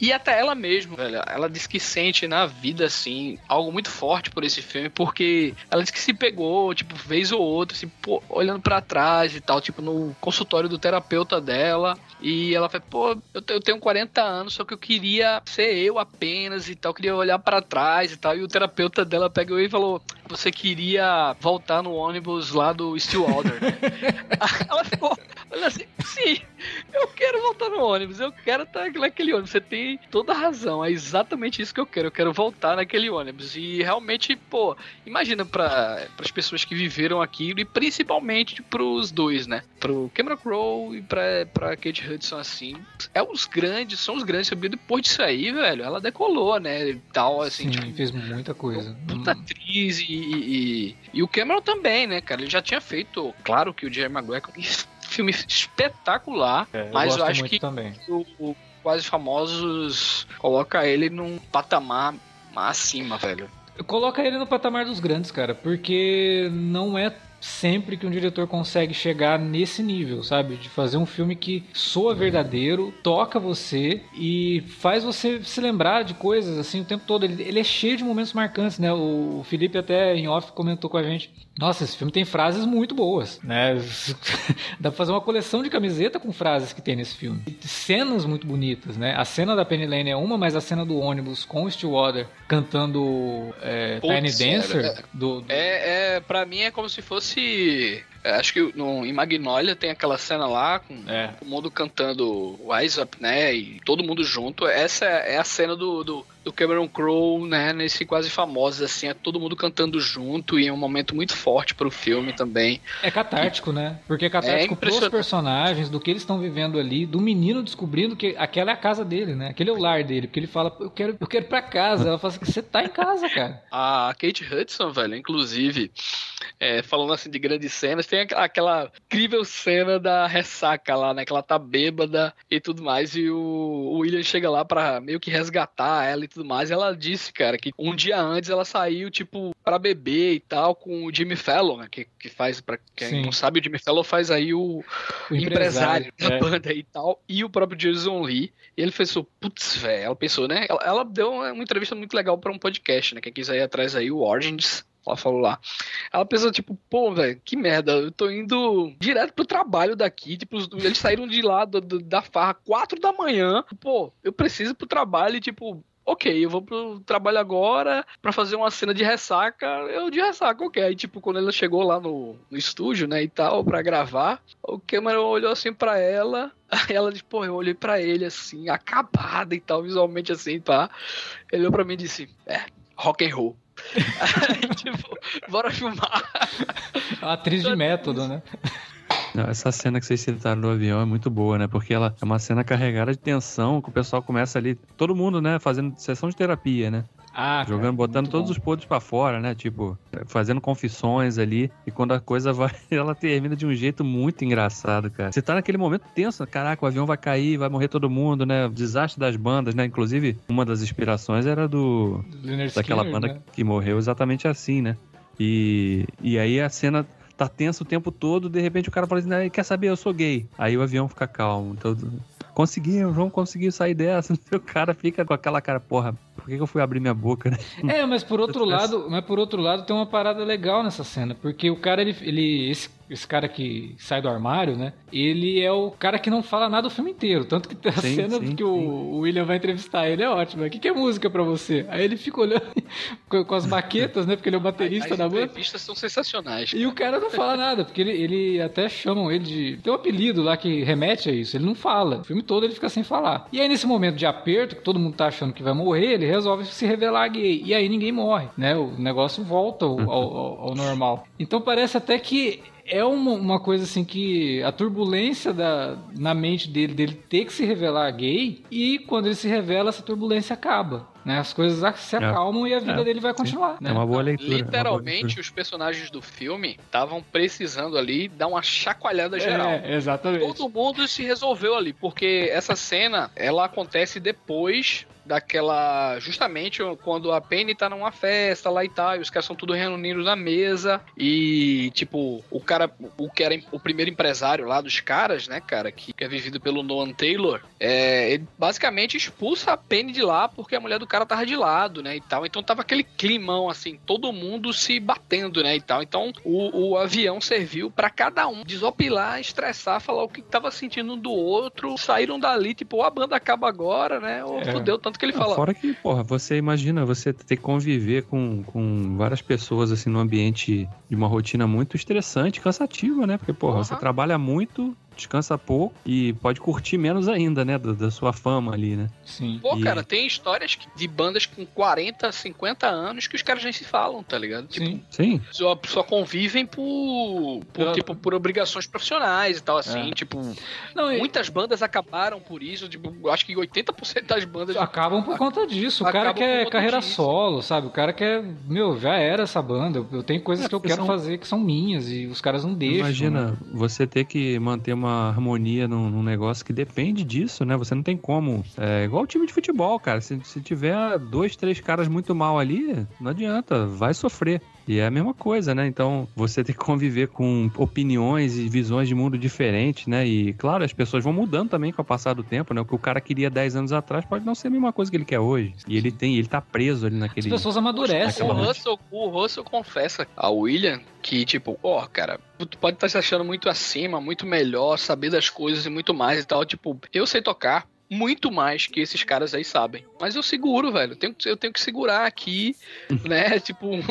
e até ela mesma, ela disse que sente na vida, assim, algo muito forte por esse filme, porque ela disse que se pegou, tipo, vez ou outra, assim, pô, olhando para trás e tal, tipo, no consultório do terapeuta dela, e ela foi, pô, eu, eu tenho 40 anos, só que eu queria ser eu apenas e tal, queria olhar para trás e tal. E o terapeuta dela pegou e falou: Você queria voltar no ônibus lá do Stillwater, né? [LAUGHS] ela ficou, olha assim, sim, eu quero voltar no ônibus, eu quero estar naquele ônibus. Você tem toda a razão, é exatamente isso que eu quero. Eu quero voltar naquele ônibus. E realmente, pô, imagina para as pessoas que viveram aquilo e principalmente pros dois, né? Pro Cameron Crowe e pra, pra Kate Hudson, assim. É os grandes, são os grandes. Depois disso aí, velho, ela decolou, né? E tal, assim. Sim, tipo, fez muita coisa. Puta atriz e, e, e, o Cameron também, né, cara? Ele já tinha feito, claro que o Jerry Maguire filme espetacular, É, eu mas eu, gosto acho muito que também. o, o Quase Famosos coloca ele num patamar acima, velho. Coloca ele no patamar dos grandes, cara, porque não é sempre que um diretor consegue chegar nesse nível, sabe? De fazer um filme que soa verdadeiro, toca você e faz você se lembrar de coisas assim o tempo todo. Ele, ele é cheio de momentos marcantes, né? O Felipe até em off comentou com a gente. Nossa, esse filme tem frases muito boas, né? [LAUGHS] Dá pra fazer uma coleção de camiseta com frases que tem nesse filme. cenas muito bonitas, né? A cena da Penny Lane é uma, mas a cena do ônibus com o Stillwater cantando é, Tiny Dancer... É, do, do... é, é, pra mim é como se fosse acho que no, em Magnolia tem aquela cena lá com é. o mundo cantando Wise Up, né? E todo mundo junto. Essa é, é a cena do, do, do Cameron Crowe, né? Nesse quase famoso, assim, é todo mundo cantando junto e é um momento muito forte pro filme também. É catártico, e, né? Porque é catártico é pros personagens, do que eles estão vivendo ali, do menino descobrindo que aquela é a casa dele, né? Aquele é o lar dele, porque ele fala, eu quero, eu quero ir pra casa. Ela fala assim, você tá em casa, cara. [LAUGHS] A Kate Hudson, velho, inclusive, é, falando assim de grandes cenas, tem aquela incrível cena da ressaca lá, né? Que ela tá bêbada e tudo mais, e o, William chega lá pra meio que resgatar ela e tudo mais. E ela disse, cara, que um dia antes ela saiu, tipo, pra beber e tal, com o Jimmy Fallon, né? Que, que faz, pra quem Sim. não sabe, o Jimmy Fallon faz aí o, o empresário, da é. banda e tal, e o próprio Jason Lee. E ele pensou, putz, velho, ela pensou, né? Ela, ela, deu uma entrevista muito legal pra um podcast, né? Quem quiser ir atrás aí, o Origins ela falou lá. Ela pensou, tipo, pô, velho, que merda, eu tô indo direto pro trabalho daqui. Tipo, eles saíram de lá do, do, da farra quatro da manhã. Pô, eu preciso ir pro trabalho e, tipo, ok, eu vou pro trabalho agora para fazer uma cena de ressaca, eu de ressaca, ok. Aí, tipo, quando ela chegou lá no, no estúdio, né, e tal, para gravar, o Cameron olhou assim para ela, [LAUGHS] aí ela pô, eu olhei para ele assim, acabada e tal, visualmente assim, pá. Ele olhou pra mim e disse, é, rock and roll. Aí, [LAUGHS] tipo, bora filmar. A atriz de método, né? Não, essa cena que vocês citaram do avião é muito boa, né? Porque ela é uma cena carregada de tensão, que o pessoal começa ali, todo mundo, né, fazendo sessão de terapia, né? Ah, Jogando, cara, botando todos bom. os podres para fora, né? Tipo, fazendo confissões ali. E quando a coisa vai, [LAUGHS] ela termina de um jeito muito engraçado, cara. Você tá naquele momento tenso, caraca, o avião vai cair, vai morrer todo mundo, né? O desastre das bandas, né? Inclusive, uma das inspirações era do. daquela Skinner, banda né? que morreu exatamente assim, né? E, e aí a cena tá tenso o tempo todo, de repente o cara fala assim, quer saber, eu sou gay. Aí o avião fica calmo. Então, conseguiu, o João conseguiu sair dessa. [LAUGHS] O cara fica com aquela cara, porra, por que, eu fui abrir minha boca, né? É, mas por outro [LAUGHS] lado, mas por outro lado tem uma parada legal nessa cena, porque o cara, ele, ele esse, esse cara que sai do armário, né? Ele é o cara que não fala nada o filme inteiro. Tanto que a sim, cena sim, que o, o, William vai entrevistar ele é ótima. O que, que é música para você? Aí ele fica olhando [LAUGHS] com, com, as baquetas, né? Porque ele é o baterista as da banda. As entrevistas são sensacionais. Cara. E o cara não fala nada, porque ele, ele até chamam ele de. Tem um apelido lá que remete a isso. Ele não fala. O filme todo ele fica sem falar. E aí, nesse momento de aperto, que todo mundo tá achando que vai morrer, ele resolve se revelar gay. E aí ninguém morre, né? O negócio volta ao, ao, ao normal. Então parece até que é uma, uma, coisa assim que a turbulência da, na mente dele, dele ter que se revelar gay, e quando ele se revela, essa turbulência acaba. Né? As coisas se é. acalmam é. e a vida é. dele vai continuar. Né? É uma boa leitura. Literalmente, boa leitura. os personagens do filme estavam precisando ali dar uma chacoalhada é, geral. É, exatamente. Todo mundo se resolveu ali, porque essa cena ela acontece depois daquela. Justamente quando a Penny tá numa festa lá e tal, e os caras são tudo reunidos na mesa. E, tipo, o cara, o que era o primeiro empresário lá dos caras, né, cara, que é vivido pelo Nolan Taylor, é, ele basicamente expulsa a Penny de lá porque a mulher do cara tava de lado, né, e tal. Então tava aquele climão, assim, todo mundo se batendo, né, e tal. Então o, o avião serviu para cada um desopilar, estressar, falar o que tava sentindo um do outro. Saíram dali, tipo, a banda acaba agora, né, ou é. fudeu tanto que ele fala. Fora que, porra, você imagina você ter que conviver com, com várias pessoas, assim, num ambiente de uma rotina muito estressante, cansativa, né? Porque, porra, uhum. você trabalha muito, descansa pouco e pode curtir menos ainda, né? Da, da sua fama ali, né? Sim. Pô, e... cara, tem histórias de bandas com 40, 50 anos que os caras nem se falam, tá ligado? Tipo, Sim. Sim. Só, só convivem por, por, tipo, por obrigações profissionais e tal, assim. É. Tipo, Não, muitas bandas acabaram por isso. Tipo, acho que 80% das bandas. Acabam por conta disso. O cara quer carreira disso. solo, sabe? O cara quer. Meu, já era essa banda. Eu tenho coisas é, que eu quero são... fazer que são minhas e os caras não deixam. Imagina né? você ter que manter uma uma harmonia num, num, negócio que depende disso, né? Você não tem como. É igual o time de futebol, cara. Se, se tiver dois, três caras muito mal ali, não adianta, vai sofrer. E é a mesma coisa, né? Então, você tem que conviver com opiniões e visões de mundo diferentes, né? E, claro, as pessoas vão mudando também com o passar do tempo, né? O que o cara queria 10 anos atrás pode não ser a mesma coisa que ele quer hoje. E ele tem, ele tá preso ali naquele... As pessoas amadurecem. O Russell, o Russell confessa ao William que, tipo, ó, oh, cara, tu pode estar tá se achando muito acima, muito melhor, saber das coisas e muito mais e tal. Tipo, eu sei tocar, muito mais que esses caras aí sabem. Mas eu seguro, velho. Eu tenho, eu tenho que segurar aqui, [LAUGHS] né? Tipo, um,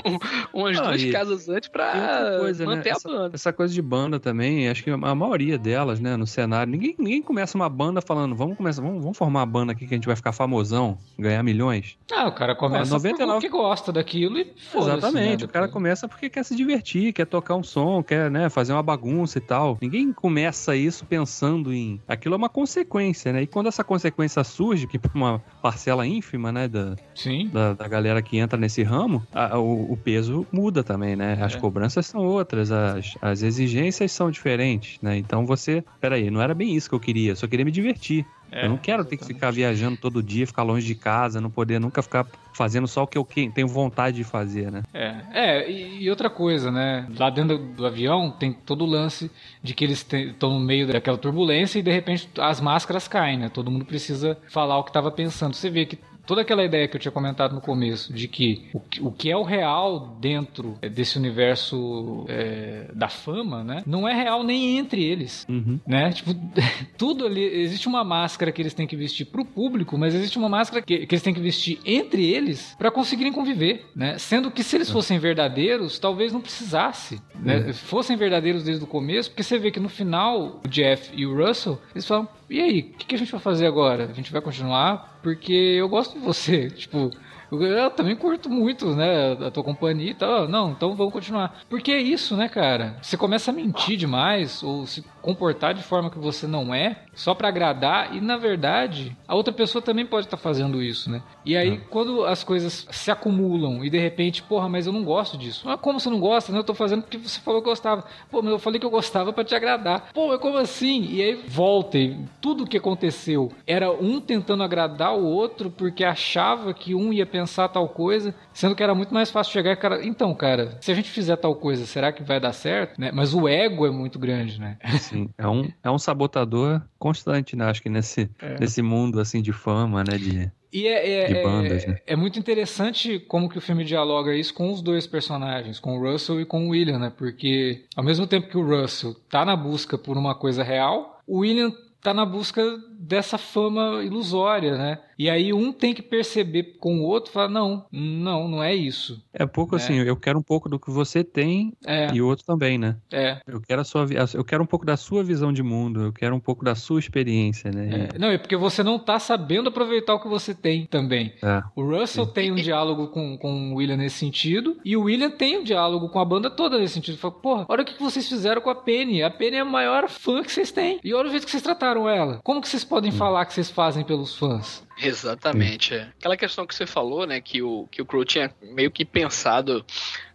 umas ah, duas casas antes pra coisa, né? manter né? a essa, banda. Essa coisa de banda também, acho que a maioria delas, né, no cenário, ninguém, ninguém começa uma banda falando, vamos começar, vamos, vamos formar uma banda aqui que a gente vai ficar famosão, ganhar milhões. Ah, o cara começa ah, 99... porque gosta daquilo e Exatamente, né, o cara começa porque quer se divertir, quer tocar um som, quer, né, fazer uma bagunça e tal. Ninguém começa isso pensando em... Aquilo é uma consequência, né? E quando essa consequência surge, que para uma parcela ínfima, né, da, Sim. da, da galera que entra nesse ramo, a, o, o, peso muda também, né? As é. cobranças são outras, as, as exigências são diferentes, né? Então você, peraí, não era bem isso que eu queria, eu só queria me divertir. É, eu não quero exatamente. ter que ficar viajando todo dia, ficar longe de casa, não poder nunca ficar fazendo só o que eu tenho vontade de fazer, né? É, é e, outra coisa, né? Lá dentro do avião tem todo o lance de que eles estão no meio daquela turbulência e de repente as máscaras caem, né? Todo mundo precisa falar o que estava pensando. Você vê que toda aquela ideia que eu tinha comentado no começo, de que o, o que é o real dentro é, desse universo é, da fama, né? Não é real nem entre eles, uhum. né? Tipo, [LAUGHS] tudo ali, existe uma máscara que eles têm que vestir pro público, mas existe uma máscara que, que eles têm que vestir entre eles para conseguirem conviver, né? Sendo que se eles fossem verdadeiros, talvez não precisasse, né? Uhum. Fossem verdadeiros desde o começo, porque você vê que no final, o Jeff e o Russell, eles falam, e aí, o que, que a gente vai fazer agora? A gente vai continuar? Porque eu gosto de você. [LAUGHS] Tipo, eu também curto muito, né, a tua companhia e tal. Não, então vamos continuar. Porque é isso, né, cara? Você começa a mentir demais ou se comportar de forma que você não é, só para agradar e na verdade a outra pessoa também pode estar tá fazendo isso, né? E aí é. quando as coisas se acumulam e de repente, porra, mas eu não gosto disso. Ah, como você não gosta? Né? Eu tô fazendo porque você falou que gostava. Pô, mas eu falei que eu gostava para te agradar. Pô, mas como assim? E aí volta e tudo que aconteceu era um tentando agradar o outro porque achava que um ia pensar tal coisa, sendo que era muito mais fácil chegar e cara, então, cara, se a gente fizer tal coisa, será que vai dar certo? Né? Mas o ego é muito grande, né? Sim, é um, é um sabotador constante, né? Acho que nesse, é. nesse mundo assim de fama, né? De, e é, é, de bandas, é, né? é muito interessante como que o filme dialoga isso com os dois personagens, com o Russell e com o William, né? Porque ao mesmo tempo que o Russell tá na busca por uma coisa real, o William tá na busca dessa fama ilusória, né? E aí um tem que perceber com o outro, falar não, não, não é isso. É pouco é. assim, eu quero um pouco do que você tem é. e o outro também, né? É. Eu quero a sua, eu quero um pouco da sua visão de mundo, eu quero um pouco da sua experiência, né? É. Não, é porque você não tá sabendo aproveitar o que você tem também. É. O Russell tem um diálogo com, com o William nesse sentido e o William tem um diálogo com a banda toda nesse sentido. Fala, porra, olha o que vocês fizeram com a Penny. A Penny é a maior fã que vocês têm. E olha o jeito que vocês trataram ela. Como que vocês podem hum. falar que vocês fazem pelos fãs? Exatamente. É. Aquela questão que você falou, né, que o, que o Crow tinha meio que pensado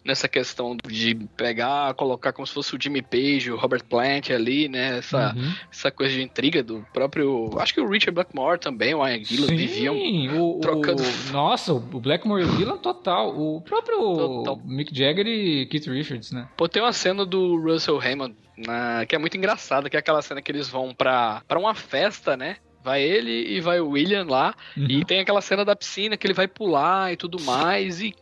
nessa questão de pegar, colocar como se fosse o Jimmy Page, o Robert Plant ali, né, essa, uhum. essa coisa de intriga do próprio, acho que o Richard Blackmore também, o Ian Gillan viviam o, trocando... O, nossa, o Blackmore e o Gillan total, o próprio total. Mick Jagger e Keith Richards, né. Pô, tem uma cena do Russell Hammond na, que é muito engraçada, que é aquela cena que eles vão pra, pra uma festa, né, Vai ele e vai o William lá. Uhum. E tem aquela cena da piscina que ele vai pular e tudo mais. E,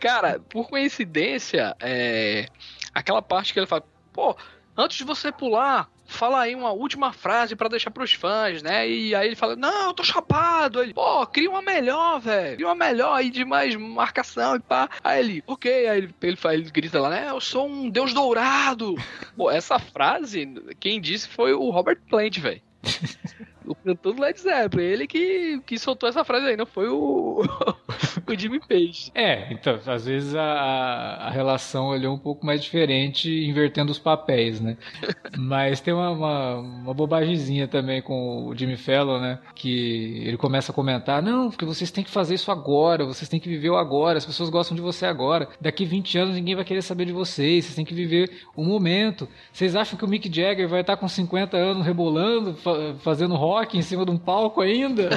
cara, por coincidência, é, aquela parte que ele fala: pô, antes de você pular, fala aí uma última frase para deixar pros fãs, né? E aí ele fala: Não, eu tô chapado. Ele, pô, cria uma melhor, velho. Cria uma melhor aí de mais marcação e pá. Aí ele, ok. Aí ele, ele, ele grita lá, né? Eu sou um deus dourado. [LAUGHS] pô, essa frase, quem disse foi o Robert Plant, velho. O cantor do Led Zeppelin, ele que, que soltou essa frase aí, não foi o, [LAUGHS] o Jimmy Page. É, então, às vezes a, a relação ali é um pouco mais diferente, invertendo os papéis, né? [LAUGHS] Mas tem uma, uma, uma bobagemzinha também com o Jimmy Fallon, né? Que ele começa a comentar: não, porque vocês têm que fazer isso agora, vocês têm que viver o agora, as pessoas gostam de você agora. Daqui 20 anos ninguém vai querer saber de vocês, vocês têm que viver o momento. Vocês acham que o Mick Jagger vai estar com 50 anos rebolando, fa fazendo rock em cima de um palco ainda?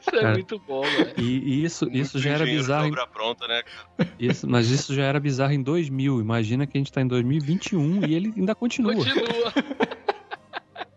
Isso é muito bom, velho. E, e isso, Muito isso já era bizarro. Em, pronta, né, cara? isso, mas isso já era bizarro em 2000. Imagina que a gente tá em 2021 e ele ainda continua. Continua.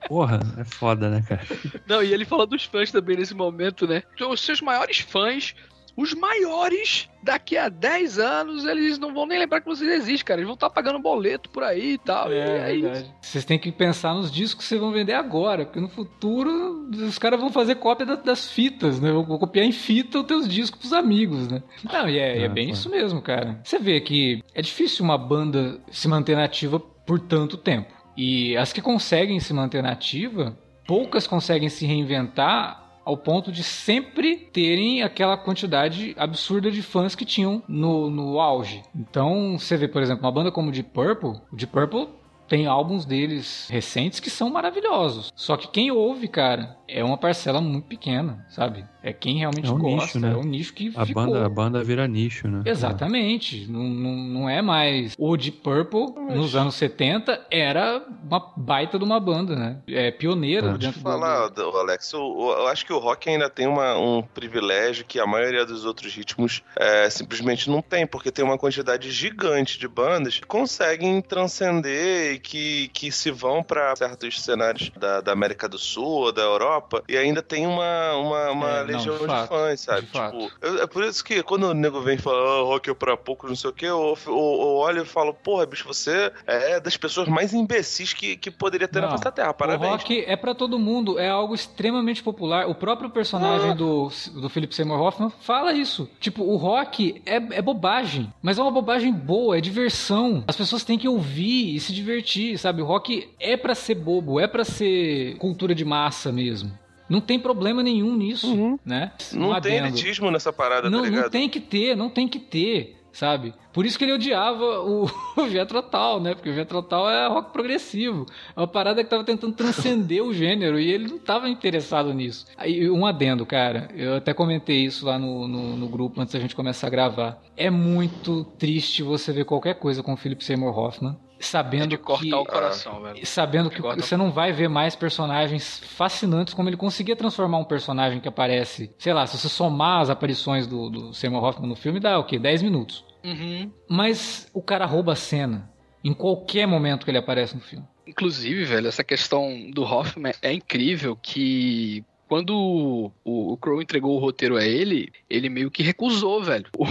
Porra, é foda, né, cara? Não, e ele fala dos fãs também nesse momento, né? Os seus maiores fãs, os maiores, daqui a 10 anos, eles não vão nem lembrar que vocês existem, cara. Eles vão estar pagando boleto por aí e tal. e é isso. Vocês têm que pensar nos discos que vocês vão vender agora, porque no futuro os caras vão fazer cópia da- das fitas, né? Vão copiar em fita os teus discos pros amigos, né? Não, e é, e é Ah, bem pô. isso mesmo, cara. Você vê que é difícil uma banda se manter nativa por tanto tempo. E as que conseguem se manter nativa, poucas conseguem se reinventar ao ponto de sempre terem aquela quantidade absurda de fãs que tinham no, no auge. Então, você vê, por exemplo, uma banda como Deep Purple, o Deep Purple tem álbuns deles recentes que são maravilhosos. Só que quem ouve, cara, é uma parcela muito pequena, sabe? É quem realmente É um gosta, nicho, né? é um nicho que A ficou. banda, a banda vira nicho, né? Exatamente. Não, não, não é mais. O Deep Purple, nos anos 70, era uma baita de uma banda, né? É pioneira É. Deixa eu dentro falar, do. do- Alex, eu, eu acho que o rock ainda tem uma- um privilégio que a maioria dos outros ritmos é, simplesmente não tem, porque tem uma quantidade gigante de bandas que conseguem transcender e que, que se vão para certos cenários da, da América do Sul ou da Europa e ainda tem uma, uma, uma É, não, legião de de, fato, fãs, sabe? Tipo, eu- é por isso que quando o nego vem falar ah, rock é pra poucos, não sei o que, eu, eu, eu olho e falo, porra, bicho, você é das pessoas mais imbecis que, que poderia ter Não, na face da Terra. Parabéns. O rock é pra todo mundo, é algo extremamente popular. O próprio personagem do, do Philip Seymour Hoffman fala isso. Tipo, o rock é, é bobagem, mas é uma bobagem boa, é diversão. As pessoas têm que ouvir e se divertir, sabe? O rock é pra ser bobo, é pra ser cultura de massa mesmo. Não tem problema nenhum nisso, Uhum. né? Não Um tem adendo. elitismo nessa parada, Não, tá ligado? não tem que ter, não tem que ter, sabe? Por isso que ele odiava o, [LAUGHS] o Jethro Tull, né? Porque o Jethro Tull é rock progressivo. É uma parada que tava tentando transcender o gênero e ele não tava interessado nisso. Aí, um adendo, cara. Eu até comentei isso lá no, no, no grupo antes da gente começar a gravar. É muito triste você ver qualquer coisa com o Philip Seymour Hoffman sabendo de cortar que... o coração, velho. Sabendo que Agora- você não vai ver mais personagens fascinantes como ele conseguia transformar um personagem que aparece, sei lá, se você somar as aparições do, do Seymour Hoffman no filme, dá o quê? 10 minutos. Uhum. Mas o cara rouba a cena em qualquer momento que ele aparece no filme. Inclusive, velho, essa questão do Hoffman é incrível que quando o, o Crow entregou o roteiro a ele, ele meio que recusou, velho, [LAUGHS] o,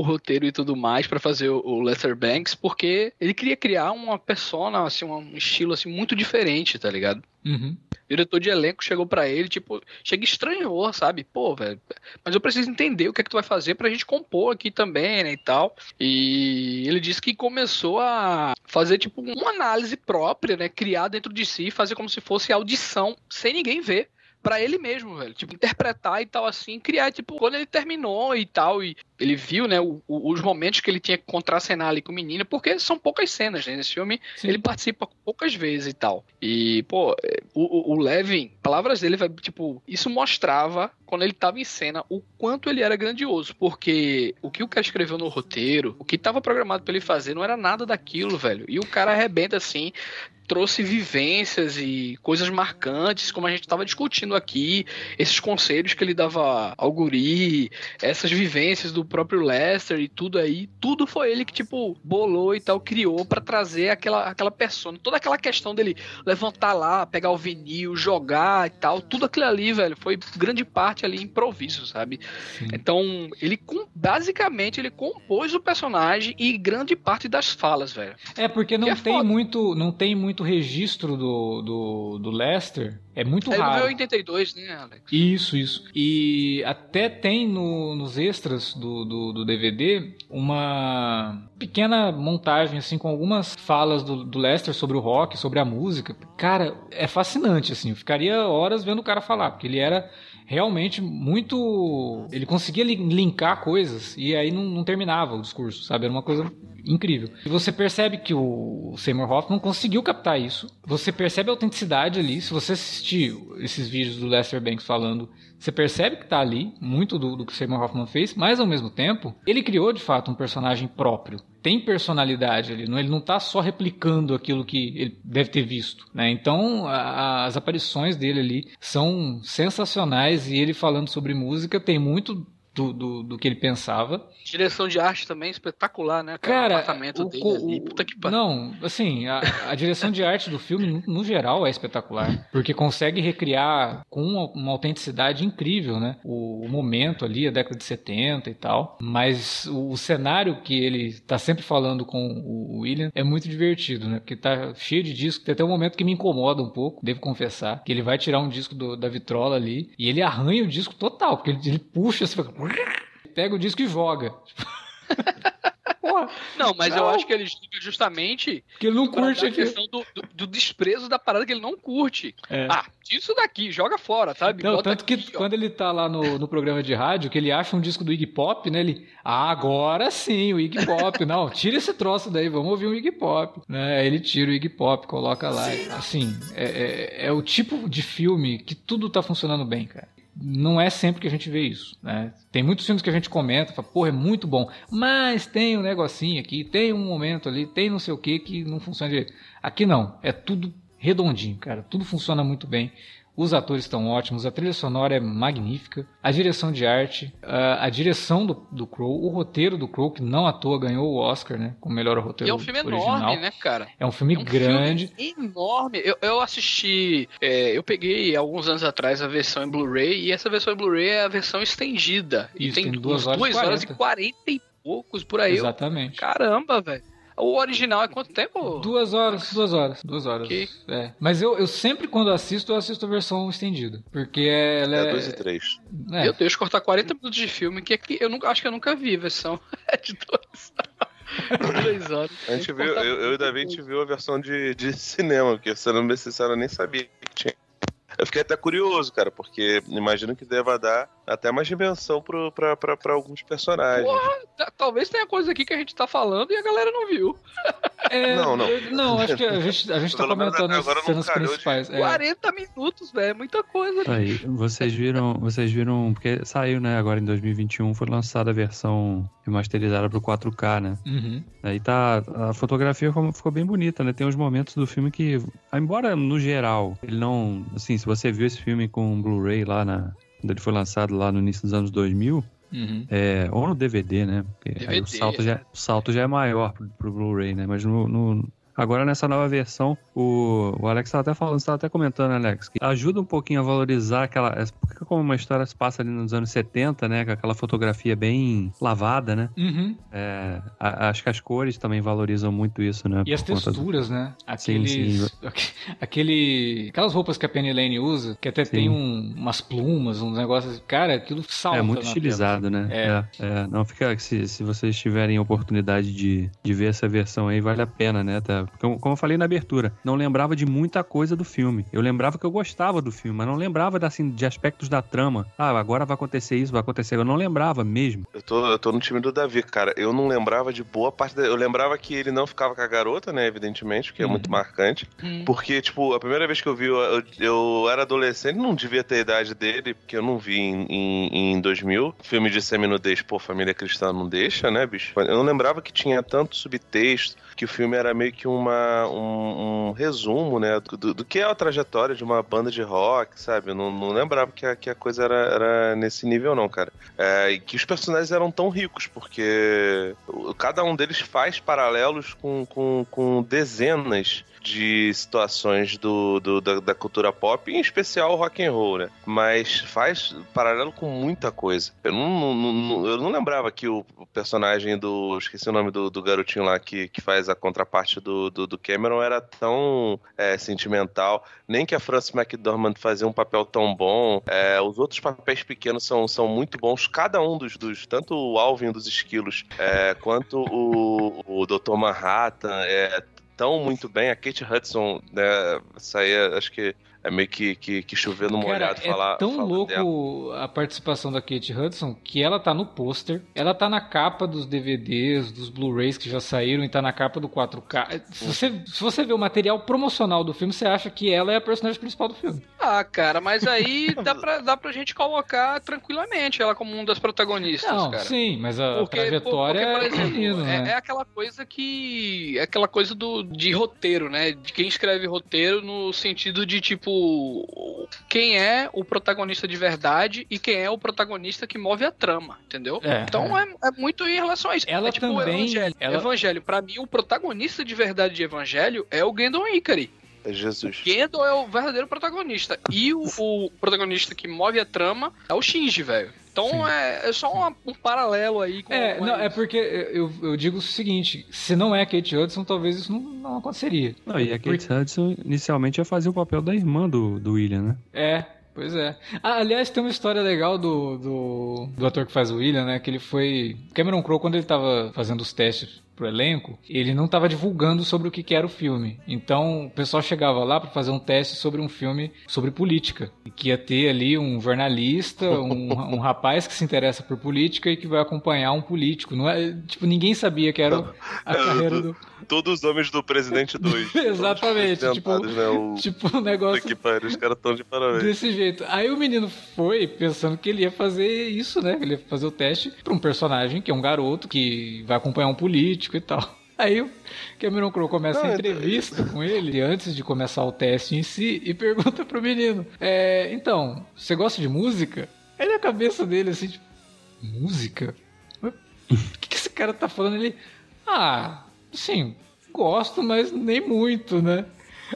o roteiro e tudo mais pra fazer o, o Lester Banks, porque ele queria criar uma persona, assim, um estilo assim muito diferente, tá ligado? Uhum. O diretor de elenco chegou pra ele, tipo, chega estranhou, sabe? Pô, velho, mas eu preciso entender o que é que tu vai fazer pra gente compor aqui também, né, e tal. E ele disse que começou a fazer, tipo, uma análise própria, né, criar dentro de si, fazer como se fosse audição, sem ninguém ver. Pra ele mesmo, velho. Tipo, interpretar e tal assim, criar, tipo, quando ele terminou e tal, e ele viu, né, o- o- os momentos que ele tinha que contracenar ali com o menino, porque são poucas cenas, né? Nesse filme, Sim. ele participa poucas vezes e tal. E, pô, o, o, o Levin, palavras dele, vai, tipo, isso mostrava, quando ele tava em cena, o quanto ele era grandioso. Porque o que o cara escreveu no roteiro, o que tava programado pra ele fazer, não era nada daquilo, velho. E o cara arrebenta assim, trouxe vivências e coisas marcantes, como a gente tava discutindo aqui, esses conselhos que ele dava ao guri, essas vivências do próprio Lester e tudo aí, tudo foi ele que, tipo, bolou e tal, criou pra trazer aquela, aquela persona, toda aquela questão dele levantar lá, pegar o vinil, jogar e tal, tudo aquilo ali, velho, foi grande parte ali improviso, sabe? Sim. Então, ele com- basicamente ele compôs o personagem e grande parte das falas, velho. É porque não é tem foda. muito, não tem muito registro do, do, do Lester É muito Ele raro. morreu em 82, né, Alex? Isso, isso. E até tem no- nos extras do, do, do DVD uma pequena montagem, assim, com algumas falas do, do Lester sobre o rock, sobre a música. Cara, é fascinante, assim. Eu ficaria horas vendo o cara falar, porque ele era realmente muito. Ele conseguia lin- linkar coisas e aí não, não terminava o discurso, sabe? Era uma coisa incrível. E você percebe que o Seymour Hoffman conseguiu captar isso. Você percebe a autenticidade ali. Se você assistir esses vídeos do Lester Banks falando, você percebe que tá ali muito do, do que o Seymour Hoffman fez, mas ao mesmo tempo, ele criou de fato um personagem próprio. Tem personalidade ali, ele não tá só replicando aquilo que ele deve ter visto, né? Então, a- as aparições dele ali são sensacionais e ele falando sobre música tem muito do, do, do que ele pensava. Direção de arte também espetacular, né? Cara, o apartamento o dele co- ali. o- Puta que pariu. Não, assim, a, a direção de arte do filme, no, no geral, é espetacular. Porque consegue recriar com uma, uma autenticidade incrível, né? O, o momento ali, a década de 70 e tal. Mas o, o cenário que ele tá sempre falando com o William é muito divertido, né? Porque tá cheio de disco. Tem até um momento que me incomoda um pouco, devo confessar. Que ele vai tirar um disco do- da vitrola ali e ele arranha o disco total. Porque ele, ele puxa, assim, pega o disco e joga. Porra, Não, mas eu Não. acho que ele joga justamente porque ele não curte a questão do, do- do desprezo da parada que ele não curte. É. Ah, tira isso daqui, joga fora, sabe? Não, Bota tanto que aqui, ó. quando ele tá lá no, no programa de rádio, que ele acha um disco do Iggy Pop, né? Ele, ah, agora sim, o Iggy Pop. [LAUGHS] Não, tira esse troço daí, vamos ouvir um Iggy Pop. Né? Aí ele tira o Iggy Pop, coloca lá. Assim, é, é, é o tipo de filme que tudo tá funcionando bem, cara. Não é sempre que a gente vê isso, né? Tem muitos filmes que a gente comenta, fala, porra, é muito bom, mas tem um negocinho aqui, tem um momento ali, tem não sei o que que não funciona direito. Aqui não, é tudo redondinho, cara. Tudo funciona muito bem. Os atores estão ótimos, a trilha sonora é magnífica, a direção de arte, a, a direção do, do Crow, o roteiro do Crow, que não à toa ganhou o Oscar, né? Como melhor roteiro E é um filme original. enorme, né, cara? É um filme É um grande. filme enorme. Eu, eu assisti. é, eu peguei alguns anos atrás a versão em Blu-ray e essa versão em Blu-ray é a versão estendida. E Isso, tem, tem duas horas e 2 horas e 40. 40 e poucos por aí. Eu- Exatamente. Caramba, velho. O original é quanto tempo? Duas horas, duas horas, duas horas. É. Mas eu, eu sempre, quando assisto, eu assisto a versão estendida. Porque ela É é. 2 e 3. é, Meu Deus, cortar 40 minutos de filme, que aqui eu nunca, acho que eu nunca vi versão [LAUGHS] de dois, dois horas. A gente viu, eu, eu e Davi, a gente viu a versão de, de cinema, porque sendo bem sincero, eu nem sabia que tinha. Eu fiquei até curioso, cara, porque imagino que deva dar até mais dimensão pro, pra, pra, pra alguns personagens. Tá- Talvez tenha coisa aqui que a gente tá falando e a galera não viu. [LAUGHS] É, Não, não. eu- Não, acho que a gente, a gente tá comentando as cenas calhou de- principais. É. 40 minutos, velho, é muita coisa. Aí, vocês viram, vocês viram, porque saiu, né, agora em 2021, foi lançada a versão remasterizada pro 4K, né? Uhum. Aí tá, a fotografia ficou bem bonita, né? Tem uns momentos do filme que, embora no geral, ele não, assim, se você viu esse filme com Blu-ray lá na, quando ele foi lançado lá no início dos anos 2000, Uhum. é, ou no DVD, né? Porque aí o DVD. salto já, o salto já é maior pro, pro Blu-ray, né? Mas no, no- agora nessa nova versão, o, o Alex estava até falando, você tava até comentando, né, Alex, que ajuda um pouquinho a valorizar aquela. Porque como uma história se passa ali nos anos 70, né? Com aquela fotografia bem lavada, né? Uhum. É, a- acho que as cores também valorizam muito isso, né? E as conta do- texturas, né? Sim, Aqueles. sim. Aquele. Aquelas roupas que a Penny Lane usa, que até Sim. tem um- umas plumas, uns negócios. Cara, aquilo salta. É muito estilizado, né? É. É, é. Não fica. Se, se vocês tiverem oportunidade de, de ver essa versão aí, vale a pena, né? Tá? Como, como eu falei na abertura, não lembrava de muita coisa do filme. Eu lembrava que eu gostava do filme, mas não lembrava assim, de aspectos da trama. Ah, agora vai acontecer isso, vai acontecer. Eu não lembrava mesmo. Eu tô, eu tô no time do Davi, cara. Eu não lembrava de boa parte da... Eu lembrava que ele não ficava com a garota, né? Evidentemente, que é Uhum. muito marcante. Hum. Porque, tipo, a primeira vez que eu vi, eu, eu- eu era adolescente, não devia ter a idade dele, porque eu não vi em, em, em 2000. Filme de seminudez, pô, família cristã não deixa, né, bicho? Eu não lembrava que tinha tanto subtexto, que o filme era meio que uma, um, um resumo, né, do, do que é a trajetória de uma banda de rock, sabe? Eu não, não lembrava que a, que a coisa era, era nesse nível, não, cara. É, e que os personagens eram tão ricos, porque cada um deles faz paralelos com, com, com dezenas de situações do, do- da, da cultura pop, em especial rock and roll, né? Mas faz paralelo com muita coisa. Eu não, não- não- eu não lembrava que o personagem do. Esqueci o nome do, do garotinho lá que, que faz a contraparte do, do, do, do Cameron era tão é, sentimental, nem que a Frances McDormand fazia um papel tão bom. É, os outros papéis pequenos são, são muito bons, cada um dos, dos tanto o Alvin dos Esquilos, é, quanto o, o Dr. Manhattan, é, tão muito bem. A Kate Hudson, né, aí, acho que é meio que, que, que chover no molhado Cara, falar. É tão falar louco dela. a participação da Kate Hudson que ela tá no pôster, ela tá na capa dos DVDs, dos Blu-rays que já saíram e tá na capa do 4K. Se você, se você vê o material promocional do filme, você acha que ela é a personagem principal do filme. Ah, cara, mas aí [LAUGHS] dá pra, dá pra gente colocar tranquilamente ela como uma das protagonistas, Não, cara. sim, mas a Porque, trajetória porque, por é exemplo, menino, é, né? é aquela coisa que. É aquela coisa do, de roteiro, né? De quem escreve roteiro no sentido de, tipo, quem é o protagonista de verdade e quem é o protagonista que move a trama, entendeu? É, então é. É, muito em relação a isso. Ela é tipo também- Evangelho. ela- Evangelho, pra mim, o protagonista de verdade de Evangelho é o Gendon Ikari. É Jesus. Gendo é o verdadeiro protagonista. E o, o protagonista que move a trama é o Shinji, velho. Então é, é só uma- um paralelo aí com. É, com não, é porque eu, eu digo o seguinte: se não é a Kate Hudson, talvez isso não, não aconteceria. Não, e a Kate Hudson inicialmente ia fazer o papel da irmã do, do William, né? É, pois é. Ah, aliás, tem uma história legal do, do, do ator que faz o William, né? Que ele foi. Cameron Crowe, quando ele tava fazendo os testes pro elenco, ele não tava divulgando sobre o que, que era o filme. Então, o pessoal chegava lá para fazer um teste sobre um filme sobre política. Que ia ter ali um jornalista, um, [LAUGHS] um rapaz que se interessa por política e que vai acompanhar um político. Não é, tipo, ninguém sabia que era a É, carreira do. Todos os homens do Presidente 2. [LAUGHS] Exatamente, tipo- né? O... Tipo, um negócio Que pariu, os caras estão de parabéns. Desse jeito. Aí o menino foi pensando que ele ia fazer isso, né? Ele ia fazer o teste pra um personagem que é um garoto que vai acompanhar um político e tal. Aí o Cameron Crowe começa Não, a é- entrevista com ele antes de começar o teste em si e pergunta pro menino: é, Então, você gosta de música? Aí na cabeça dele assim, tipo, música? O que, que esse cara tá falando? Ele, ah, sim, gosto, mas nem muito, né?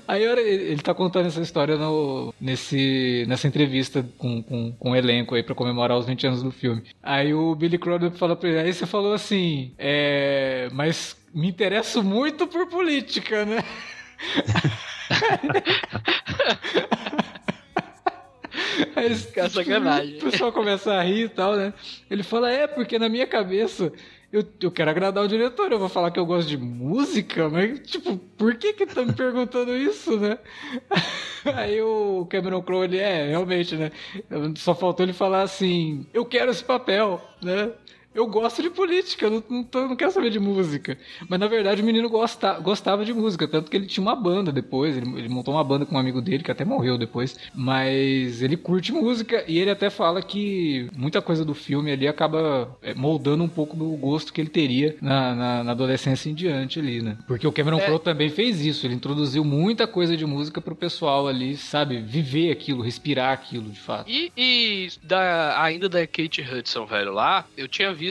Aí ele tá contando essa história no, nesse, nessa entrevista com, com, com o elenco aí pra comemorar os 20 anos do filme. Aí o Billy Crudup fala pra ele, aí você falou assim, é, mas me interesso muito por política, né? [LAUGHS] Aí eles, Que sacanagem. [LAUGHS] O pessoal começa a rir e tal, né? Ele fala, é, porque na minha cabeça eu, eu quero agradar o diretor, eu vou falar que eu gosto de música, mas, tipo, por que que tá me perguntando [LAUGHS] isso, né? [LAUGHS] Aí o Cameron Crowe, ele é, realmente, né? Só faltou ele falar assim, eu quero esse papel, né? Eu gosto de política, eu não, não, tô- não quero saber de música. Mas na verdade o menino gosta, gostava de música, tanto que ele tinha uma banda depois, ele, ele montou uma banda com um amigo dele, que até morreu depois. Mas ele curte música e ele até fala que muita coisa do filme ali acaba é, moldando um pouco do gosto que ele teria na, na, na adolescência em diante ali, né? Porque o Cameron É. Crowe também fez isso, ele introduziu muita coisa de música pro pessoal ali, sabe? Viver aquilo, respirar aquilo de fato. E, e da, ainda da Kate Hudson, velho, lá, eu tinha visto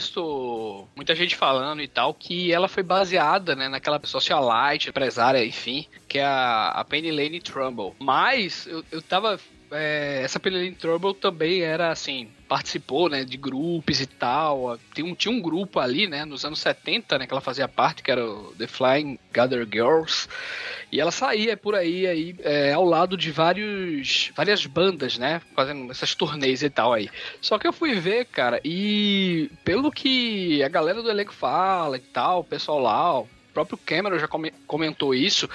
muita gente falando e tal que ela foi baseada, né, naquela socialite, empresária, enfim, que é a, a Penny Lane Trumbull. Mas eu, eu tava. é, essa Penny Lane Trumbull também era assim. Participou, né, de grupos e tal. Tinha um, tinha um grupo ali, né, nos anos 70, né, que ela fazia parte, que era o The Flying Gather Girls. E ela saía por aí, aí é, ao lado de vários, várias bandas, né? Fazendo essas turnês e tal aí. Só que eu fui ver, cara, e pelo que a galera do elenco fala e tal, o pessoal lá, o próprio Cameron já come- comentou isso,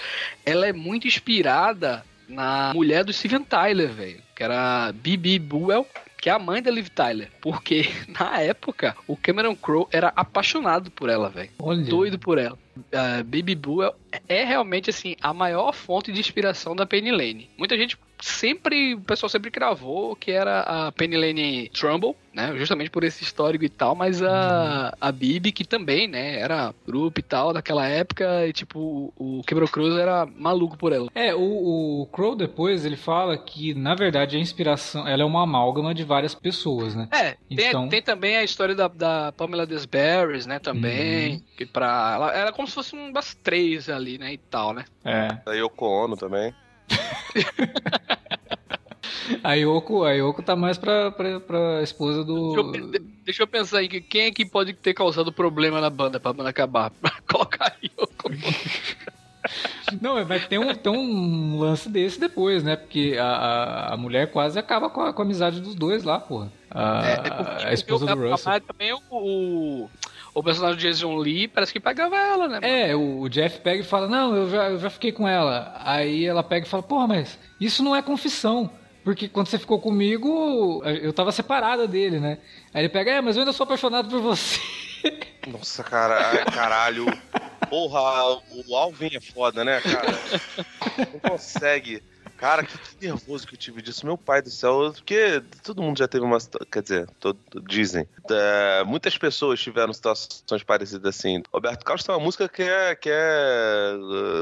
ela é muito inspirada na mulher do Steven Tyler, velho. Que era Bibi Buell, que é a mãe da Liv Tyler. Porque [LAUGHS] na época o Cameron Crowe era apaixonado por ela, velho doido por ela. A Baby Boo é, é realmente assim a maior fonte de inspiração da Penny Lane. Muita gente sempre, o pessoal sempre cravou que era a Penny Lane Trumbull, né? Justamente por esse histórico e tal, mas a, a Bibi que também, né, era grupo e tal daquela época e tipo o Quebro Cruz era maluco por ela. É, o, o Crow depois ele fala que na verdade a inspiração ela é uma amálgama de várias pessoas, né? É, tem, Então- tem também a história da, da Pamela Desbarres, né, também, que pra ela era como se fosse um das três ali, né, e tal, né? É. Da Yoko Ono também. [LAUGHS] A Yoko, a Yoko tá mais pra, pra, pra esposa do. Deixa eu, de- deixa eu pensar aí, que- quem é que pode ter causado problema na banda pra banda acabar? [LAUGHS] Colocar aí. [LAUGHS] Não, mas tem um, tem um lance desse depois, né? Porque a, a, a mulher quase acaba com a, com a amizade dos dois lá, porra. A, É, é a esposa do a- Russell. a- também o, o, o personagem de Jason Lee parece que pagava ela, né? mano? É, o Jeff pega e fala, não, eu já, eu já fiquei com ela. Aí ela pega e fala, porra, mas isso não é confissão. Porque quando você ficou comigo, eu tava separada dele, né? Aí ele pega, é, mas eu ainda sou apaixonado por você. [LAUGHS] Nossa, cara, caralho. Porra, o Alvin é foda, né, cara? Não consegue. Cara, que, que nervoso que eu tive disso, meu pai do céu. Porque todo mundo já teve uma. Quer dizer, todo- dizem. É, muitas pessoas tiveram situações parecidas assim. Roberto Carlos tem uma música que é. Que é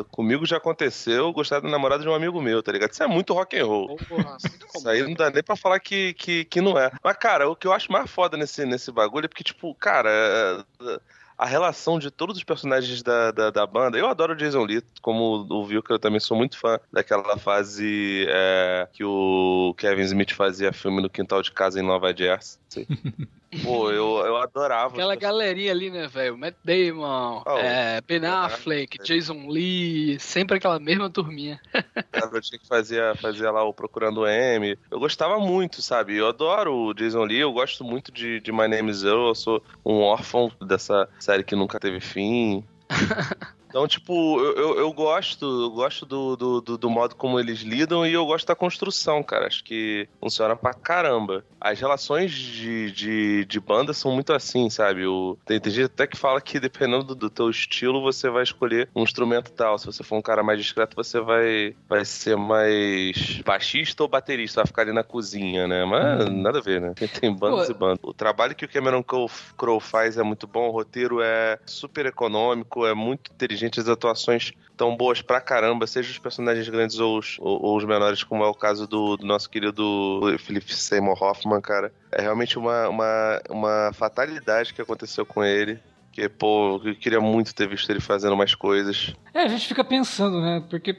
uh, comigo já aconteceu gostar da namorada de um amigo meu, tá ligado? Isso é muito rock and roll. Porra. Isso aí não dá nem pra falar que, que, que não é. Mas, cara, o que eu acho mais foda nesse, nesse bagulho é porque, tipo, cara, é- a relação de todos os personagens da, da, da banda. Eu adoro o Jason Lee, como o Vilker, eu também sou muito fã daquela fase é, que o Kevin Smith fazia filme no quintal de casa em Nova Jersey. [LAUGHS] Pô, eu, eu adorava. Aquela galerinha ali, né, velho? Matt Damon, Oh, é, Ben. Affleck, Jason Lee, sempre aquela mesma turminha. [LAUGHS] garotinha que fazia, fazia lá o Procurando M. Eu gostava muito, sabe? Eu adoro o Jason Lee, eu gosto muito de, de My Name is Earl, eu sou um órfão dessa série que nunca teve fim. [LAUGHS] Então, tipo, eu, eu, eu gosto, eu gosto do, do, do, do modo como eles lidam e eu gosto da construção, cara. Acho que funciona pra caramba. As relações de, de, de banda são muito assim, sabe? O, tem, tem gente até que fala que dependendo do, do teu estilo, você vai escolher um instrumento tal. Se você for um cara mais discreto, você vai, vai ser mais baixista ou baterista, vai ficar ali na cozinha, né? Mas nada a ver, né? [LAUGHS] Tem, bandas Pô, e bandas. O trabalho que o Cameron Crowe faz é muito bom, o roteiro é super econômico, é muito inteligente, as atuações tão boas pra caramba, seja os personagens grandes ou os, ou, ou os menores, como é o caso do, do nosso querido Philip Seymour Hoffman, cara. É realmente uma, uma, uma fatalidade que aconteceu com ele. Que, pô, eu queria muito ter visto ele fazendo mais coisas. É, a gente fica pensando, né? Porque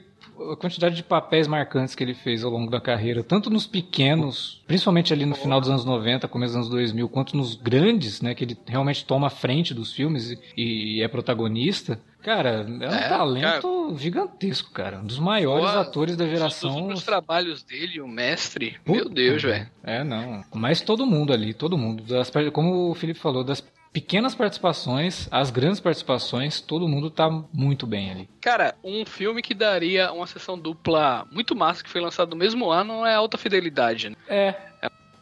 a quantidade de papéis marcantes que ele fez ao longo da carreira, tanto nos pequenos, principalmente ali no final dos anos 90, começo dos anos 2000, quanto nos grandes, né? Que ele realmente toma a frente dos filmes e, e é protagonista. Cara, é um É, talento gigantesco, cara. Um dos maiores Pô, atores da Os geração. outros trabalhos dele, o mestre, Puta. meu Deus, velho. É, não. Mas todo mundo ali, todo mundo. Das como o Felipe falou, das pequenas participações, as grandes participações, todo mundo tá muito bem ali. Cara, um filme que daria uma sessão dupla muito massa que foi lançado no mesmo ano é Alta Fidelidade, né? É,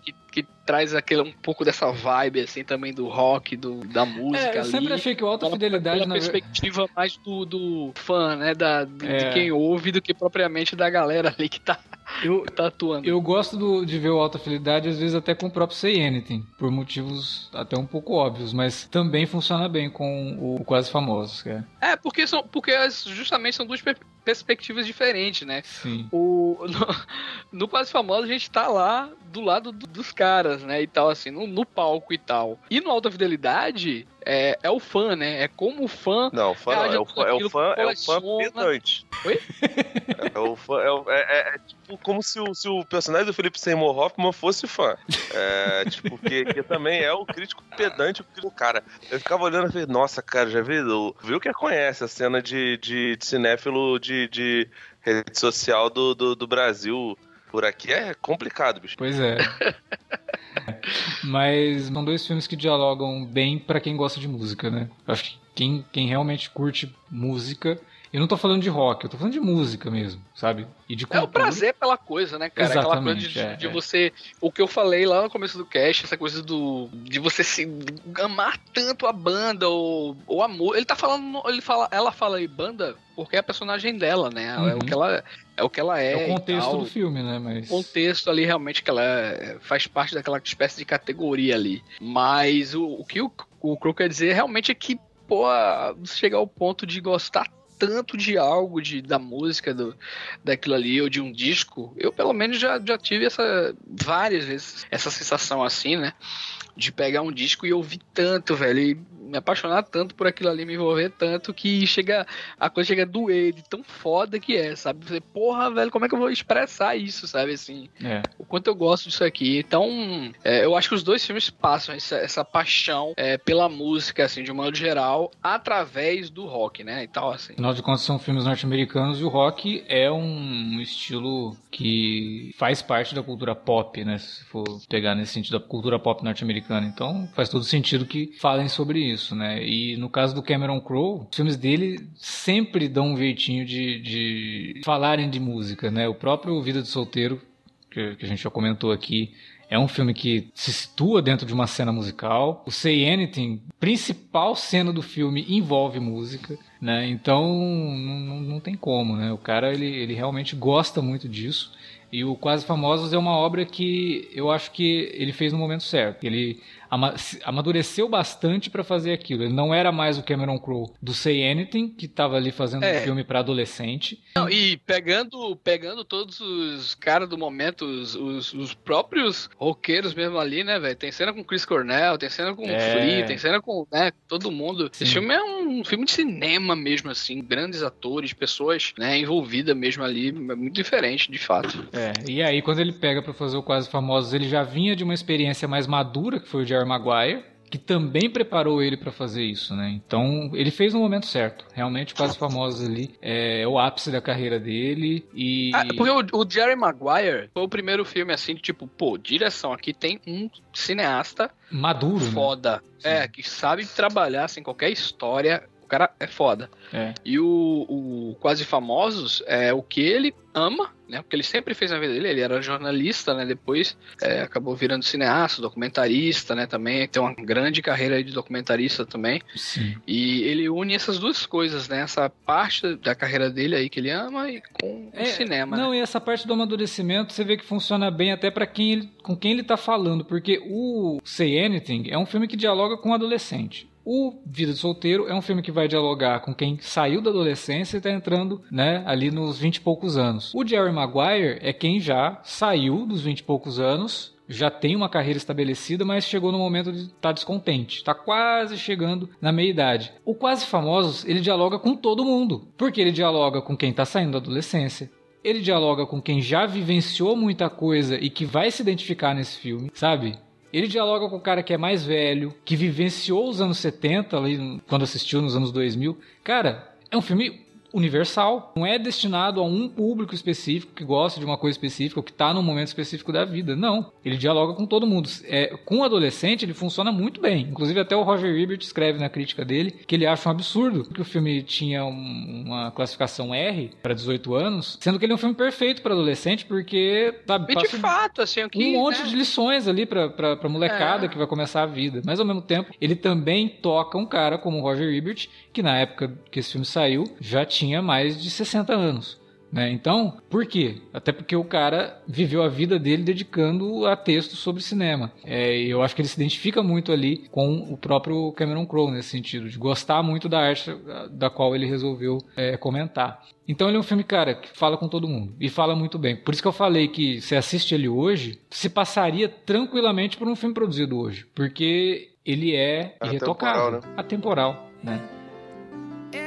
Que, que traz aquele, um pouco dessa vibe, assim, também do rock, do, da música é eu ali. sempre achei que o Alta Fidelidade, na perspectiva mais do, do fã, né? Da, do- É. De quem ouve do que propriamente da galera ali que tá, eu, [LAUGHS] que tá atuando. Eu gosto do- de ver o Alta Fidelidade, às vezes até com o próprio Say Anything, por motivos até um pouco óbvios, mas também funciona bem com o Quase Famosos, cara. É, porque, são, porque justamente são duas per- perspectivas diferentes, né? Sim. O, [LAUGHS] no, no Quase Famoso a gente tá lá do lado do- dos caras, né? E tal, assim, no, no palco e tal. E no Alta Fidelidade é, é o fã, né? É como o fã. Não, o fã não, é o fã, é o fã, é o fã pedante. Oi? [LAUGHS] É, o fã, é, o- é- é- é tipo como se o, se o personagem do Felipe Seymour Hoffman fosse fã. É, tipo, que, que também é o crítico pedante, o crítico, cara. Eu ficava olhando e falei, nossa, cara, já viu? Viu que conhece a cena de, de, de cinéfilo de, de rede social do, do, do Brasil. Por aqui é complicado, bicho. Pois é. [LAUGHS] Mas são dois filmes que dialogam bem pra quem gosta de música, né? Acho que quem, quem realmente curte música. Eu não tô falando de rock, eu tô falando de música mesmo, sabe? E de É o cultura. prazer pela coisa, né, cara? Aquela coisa Exatamente, de, é, de é. você. O que eu falei lá no começo do cast, essa coisa do. De você se amar tanto a banda ou, ou amor. Ele tá falando. Ele fala, ela fala aí banda porque é a personagem dela, né? É Uhum. o que ela é. o que ela é. É o contexto tal. do filme, né? Mas. O contexto ali realmente que ela é- faz parte daquela espécie de categoria ali. Mas o, o que o, o Crow quer dizer realmente é que, pô, chegar ao ponto de gostar tanto de algo, de, da música, do, daquilo ali, ou de um disco, eu pelo menos já, já tive essa várias vezes essa sensação assim, né? De pegar um disco e ouvir tanto, velho. E me apaixonar tanto por aquilo ali, me envolver tanto que chega a coisa chega a doer de tão foda que é, sabe? Você, porra, velho, como é que eu vou expressar isso, sabe? Assim, É. o quanto eu gosto disso aqui. Então, é, eu acho que os dois filmes passam essa, essa paixão é, pela música, assim, de um modo geral, através do rock, né? E tal, assim. Afinal de contas, são filmes norte-americanos e o rock é um estilo que faz parte da cultura pop, né? Se for pegar nesse sentido da cultura pop norte-americana. Então, faz todo sentido que falem sobre isso, né? E no caso do Cameron Crowe, os filmes dele sempre dão um jeitinho de, de falarem de música, né? O próprio Vida de Solteiro, que, que a gente já comentou aqui, é um filme que se situa dentro de uma cena musical. O Say Anything, principal cena do filme, envolve música, né? Então não, não- tem como, né? O cara ele, ele realmente gosta muito disso. E o Quase Famosos é uma obra que eu acho que ele fez no momento certo. Ele amadureceu bastante para fazer aquilo. Ele não era mais o Cameron Crowe do Say Anything, que estava ali fazendo É. um filme para adolescente. Não, e pegando, pegando todos os caras do momento, os, os, os próprios roqueiros mesmo ali, né, velho? Tem cena com Chris Cornell, tem cena com É. Flea, tem cena com né, todo mundo. Sim. Esse filme é um filme de cinema mesmo, assim, grandes atores, pessoas né, envolvidas mesmo ali, é muito diferente, de fato. É, e aí quando ele pega pra fazer o Quase Famosos, ele já vinha de uma experiência mais madura, que foi o Jerry Maguire, que também preparou ele pra fazer isso, né? Então, ele fez no momento certo. Realmente, Quase Famosos ali é, o ápice da carreira dele e... Ah, porque o, o Jerry Maguire foi o primeiro filme, assim, que, tipo, pô, direção, aqui tem um cineasta Maduro, né? foda. É, que sabe trabalhar, assim, qualquer história, o cara é foda. É. E o, o Quase Famosos é o que ele ama, né? Porque ele sempre fez na vida dele. Ele era jornalista, né? Depois é, acabou virando cineasta, documentarista, né? Também tem uma grande carreira de documentarista também. Sim. E ele une essas duas coisas, né? Essa parte da carreira dele aí que ele ama e com o cinema. É, Não, né? e essa parte do amadurecimento você vê que funciona bem até pra quem ele, com quem ele tá falando, porque o Say Anything é um filme que dialoga com o adolescente. O Vida de Solteiro é um filme que vai dialogar com quem saiu da adolescência e tá entrando, né, ali nos 20 e poucos anos. O Jerry Maguire é quem já saiu dos 20 e poucos anos, já tem uma carreira estabelecida, mas chegou no momento de estar descontente. Tá quase chegando na meia idade. O Quase Famosos, ele dialoga com todo mundo, porque ele dialoga com quem tá saindo da adolescência, ele dialoga com quem já vivenciou muita coisa e que vai se identificar nesse filme, sabe? Ele dialoga com o cara que é mais velho, que vivenciou os anos 70, ali, quando assistiu nos anos 2000. Cara, é um filme universal. Não é destinado a um público específico que gosta de uma coisa específica ou que está num momento específico da vida. Não. Ele dialoga com todo mundo. É, com o adolescente, ele funciona muito bem. Inclusive, até o Roger Ebert escreve na crítica dele que ele acha um absurdo que o filme tinha um- uma classificação R para 18 anos, sendo que ele é um filme perfeito para adolescente, porque, sabe, E de um- fato, assim, o que. um monte né? de lições ali pra molecada É. que vai começar a vida. Mas ao mesmo tempo, ele também toca um cara como o Roger Ebert, que na época que esse filme saiu, já tinha mais de 60 anos. Né? Então, por quê? Até porque o cara viveu a vida dele dedicando a textos sobre cinema. É, e eu acho que ele se identifica muito ali com o próprio Cameron Crowe nesse sentido, de gostar muito da arte da qual ele resolveu é, comentar. Então ele é um filme, cara, que fala com todo mundo. E fala muito bem. Por isso que eu falei que se assiste ele hoje, se passaria tranquilamente por um filme produzido hoje. Porque ele é Atemporal, irretocável. né? Atemporal, né?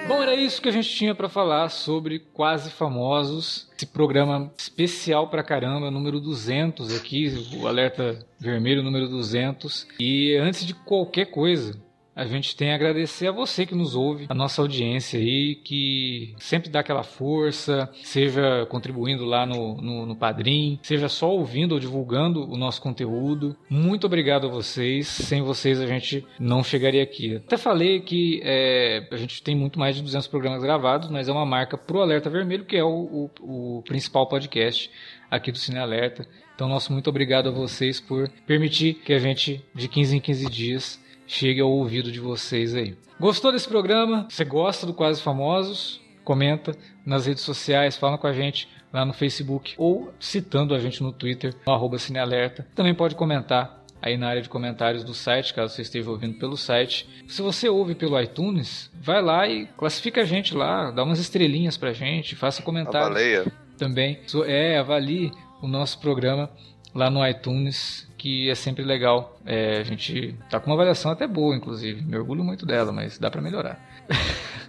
Bom, era isso que a gente tinha pra falar sobre Quase Famosos. Esse programa especial pra caramba, número 200 aqui, o alerta vermelho número 200. E antes de qualquer coisa, a gente tem a agradecer a você que nos ouve, a nossa audiência aí, que sempre dá aquela força, seja contribuindo lá no, no, no Padrim, seja só ouvindo ou divulgando o nosso conteúdo. Muito obrigado a vocês. Sem vocês a gente não chegaria aqui. Até falei que é, a gente tem muito mais de 200 programas gravados, mas é uma marca pro Alerta Vermelho, que é o, o, o principal podcast aqui do Cine Alerta. Então, nosso muito obrigado a vocês por permitir que a gente, de 15 em 15 dias, chegue ao ouvido de vocês aí. Gostou desse programa? Você gosta do Quase Famosos? Comenta nas redes sociais, fala com a gente lá no Facebook ou citando a gente no Twitter, no arroba Cinealerta. Também pode comentar aí na área de comentários do site, caso você esteja ouvindo pelo site. Se você ouve pelo iTunes, vai lá e classifica a gente lá, dá umas estrelinhas pra gente, faça comentários baleia. também. É, avalie o nosso programa lá no iTunes, que é sempre legal. É, a gente tá com uma avaliação até boa, inclusive. Me orgulho muito dela, mas dá para melhorar. [LAUGHS]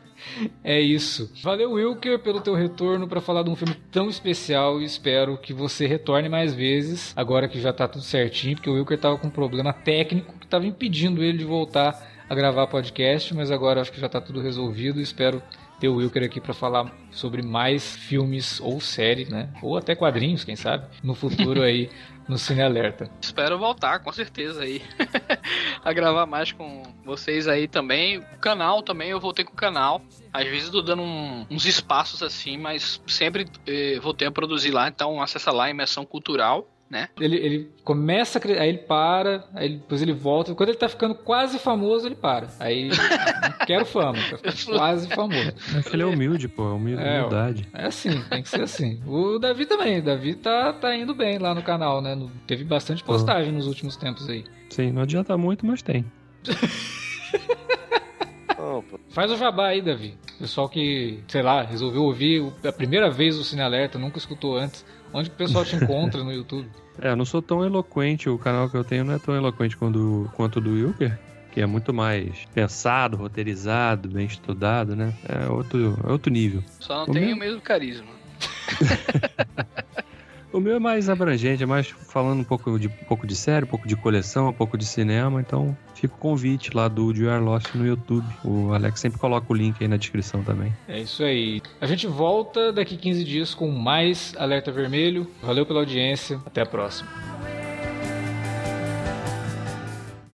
É isso. Valeu, Wilker, pelo teu retorno para falar de um filme tão especial e espero que você retorne mais vezes, agora que já tá tudo certinho, porque o Wilker tava com um problema técnico que tava impedindo ele de voltar a gravar podcast, mas agora acho que já tá tudo resolvido. Espero ter o Wilker aqui para falar sobre mais filmes ou séries, né? Ou até quadrinhos, quem sabe, no futuro [LAUGHS] aí no Cine Alerta. Espero voltar, com certeza aí. [LAUGHS] a gravar mais com vocês aí também. O canal também, eu voltei com o canal. Às vezes eu tô dando um, uns espaços assim, mas sempre eh, voltei a produzir lá. Então acessa lá, Imersão Cultural né? Ele, ele começa a aí ele para, aí depois ele volta. Quando ele tá ficando quase famoso, ele para. Aí [LAUGHS] não quero fama, tá ficando quase famoso. É que ele é humilde, pô, é humildade. É, é assim, tem que ser assim. O Davi também, o Davi tá, tá indo bem lá no canal, né? Teve bastante postagem nos últimos tempos aí. Sim, não adianta muito, mas tem. [LAUGHS] Faz o jabá aí, Davi. Pessoal que, sei lá, resolveu ouvir a primeira vez o Cine Alerta, nunca escutou antes. Onde que o pessoal te encontra no YouTube? É, eu não sou tão eloquente, o canal que eu tenho não é tão eloquente quanto, quanto o do Wilker, que é muito mais pensado, roteirizado, bem estudado, né? É outro, é outro nível. Só não o tem meu... o mesmo carisma. [LAUGHS] O meu é mais abrangente, é mais falando um pouco de, um pouco de série, um pouco de coleção, um pouco de cinema. Então, fica o convite lá do You Are Lost no YouTube. O Alex sempre coloca o link aí na descrição também. É isso aí. A gente volta daqui 15 dias com mais Alerta Vermelho. Valeu pela audiência. Até a próxima.